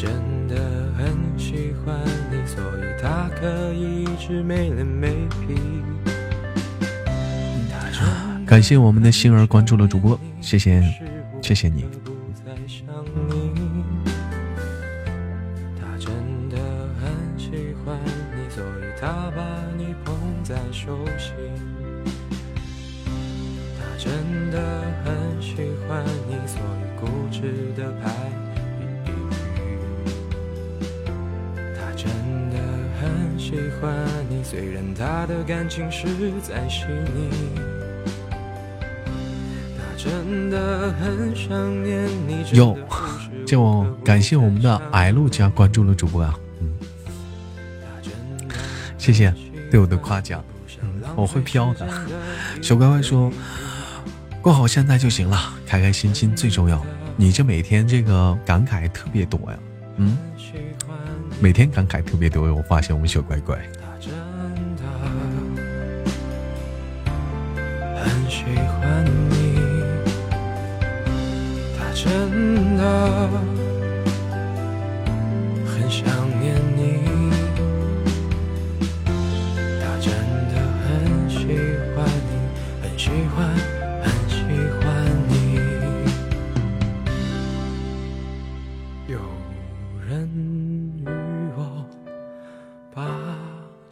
他真的很喜欢你，所以他可以一直没脸没皮。感谢我们的星儿关注了主播，谢谢，谢谢你。他真的很喜欢你，所以他把你捧在手心。真的很喜欢你，所以固执的拍喜欢你，虽然他的感情实在细腻。他真的很想念你。有，就感谢我们的 L 加关注了主播啊，嗯，谢谢对我的夸奖，我会飘的。小乖乖说。过好现在就行了，开开心心最重要。你这每天这个感慨特别多呀，嗯，每天感慨特别多。我发现我们小乖乖真的。很喜欢你，他真的很想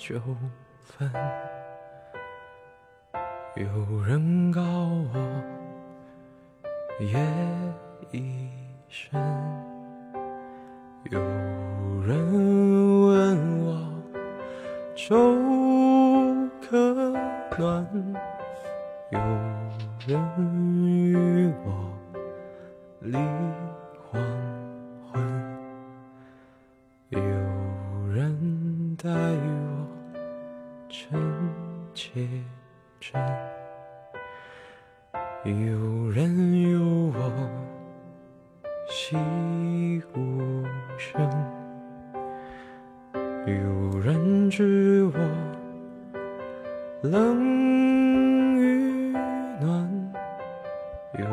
九分，有人告我夜已深，有人问我粥可暖，有人与我离。有人有我喜无声，有人知我冷与暖，有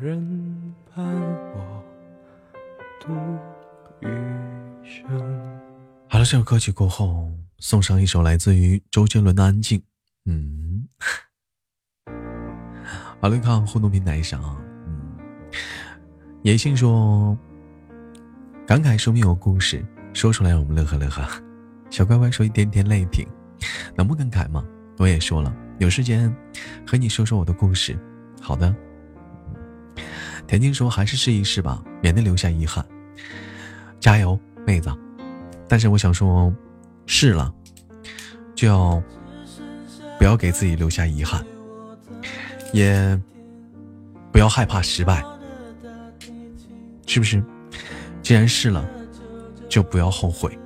人伴我度余生。好了，这首歌曲过后。送上一首来自于周杰伦的《安静》。嗯，好了，看互动平台上，嗯，野性说，感慨说明有故事，说出来我们乐呵乐呵。小乖乖说一点点泪停，能不感慨吗？我也说了，有时间和你说说我的故事。好的。田静说，还是试一试吧，免得留下遗憾。加油，妹子。但是我想说。试了，就要不要给自己留下遗憾，也不要害怕失败，是不是？既然试了，就不要后悔。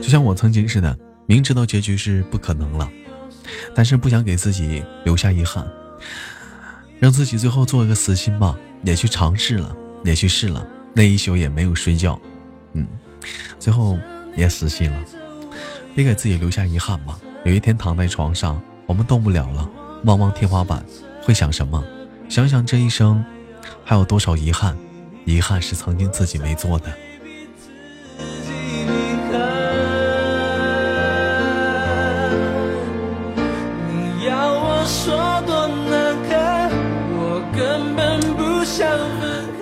就像我曾经似的，明知道结局是不可能了，但是不想给自己留下遗憾。让自己最后做一个死心吧，也去尝试了，也去试了，那一宿也没有睡觉，嗯，最后也死心了，别给自己留下遗憾吧。有一天躺在床上，我们动不了了，望望天花板，会想什么？想想这一生还有多少遗憾？遗憾是曾经自己没做的。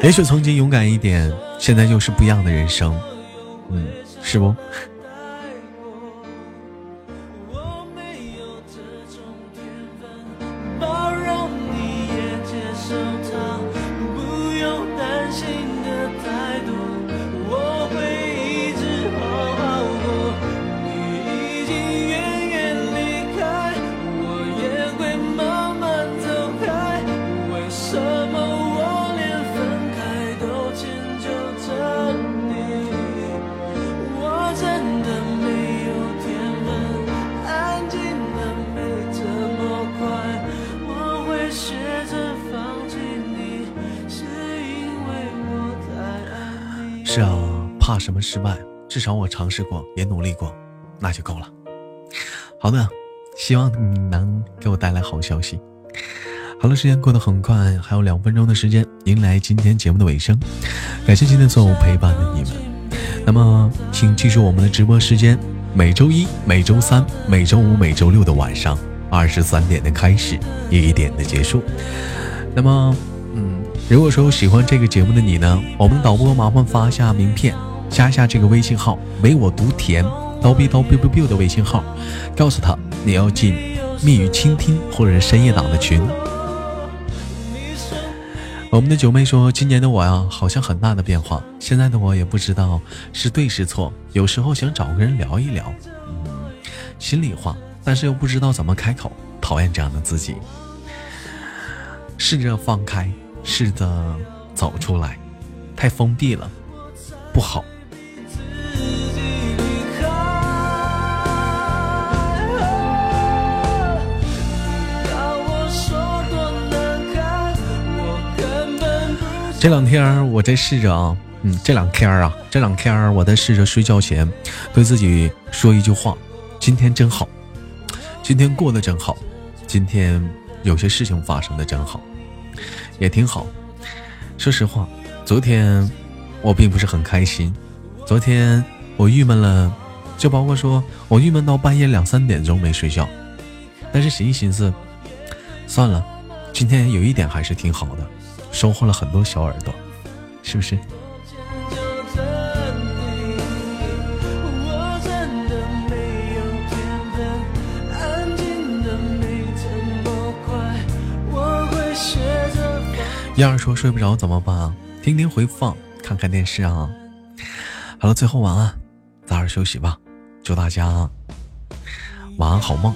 也许曾经勇敢一点，现在又是不一样的人生，嗯，是不？至少我尝试过，也努力过，那就够了。好的，希望你能给我带来好消息。好了，时间过得很快，还有两分钟的时间，迎来今天节目的尾声。感谢今天所有陪伴的你们。那么，请记住我们的直播时间：每周一、每周三、每周五、每周六的晚上二十三点的开始，一点的结束。那么，嗯，如果说喜欢这个节目的你呢，我们导播麻烦发下名片，加一下这个微信号“唯我独甜”，刀逼刀 biu biu biu 的微信号，告诉他你要进密语倾听或者深夜党的群。我们的九妹说：“今年的我呀，好像很大的变化。现在的我也不知道是对是错，有时候想找个人聊一聊，嗯，心里话，但是又不知道怎么开口。讨厌这样的自己。试着放开，试着走出来，太封闭了，不好。”这两天我在试着啊，嗯，这两天啊，这两天我在试着睡觉前对自己说一句话：今天真好，今天过得真好，今天有些事情发生的真好，也挺好。说实话，昨天我并不是很开心，昨天我郁闷了，就包括说我郁闷到半夜两三点钟没睡觉。但是寻一寻思，算了，今天有一点还是挺好的。收获了很多小耳朵，是不是？燕儿说睡不着怎么办？听听回放，看看电视啊。好了，最后晚安，早点休息吧。祝大家晚安好梦。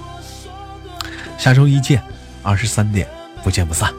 下周一见，二十三点不见不散。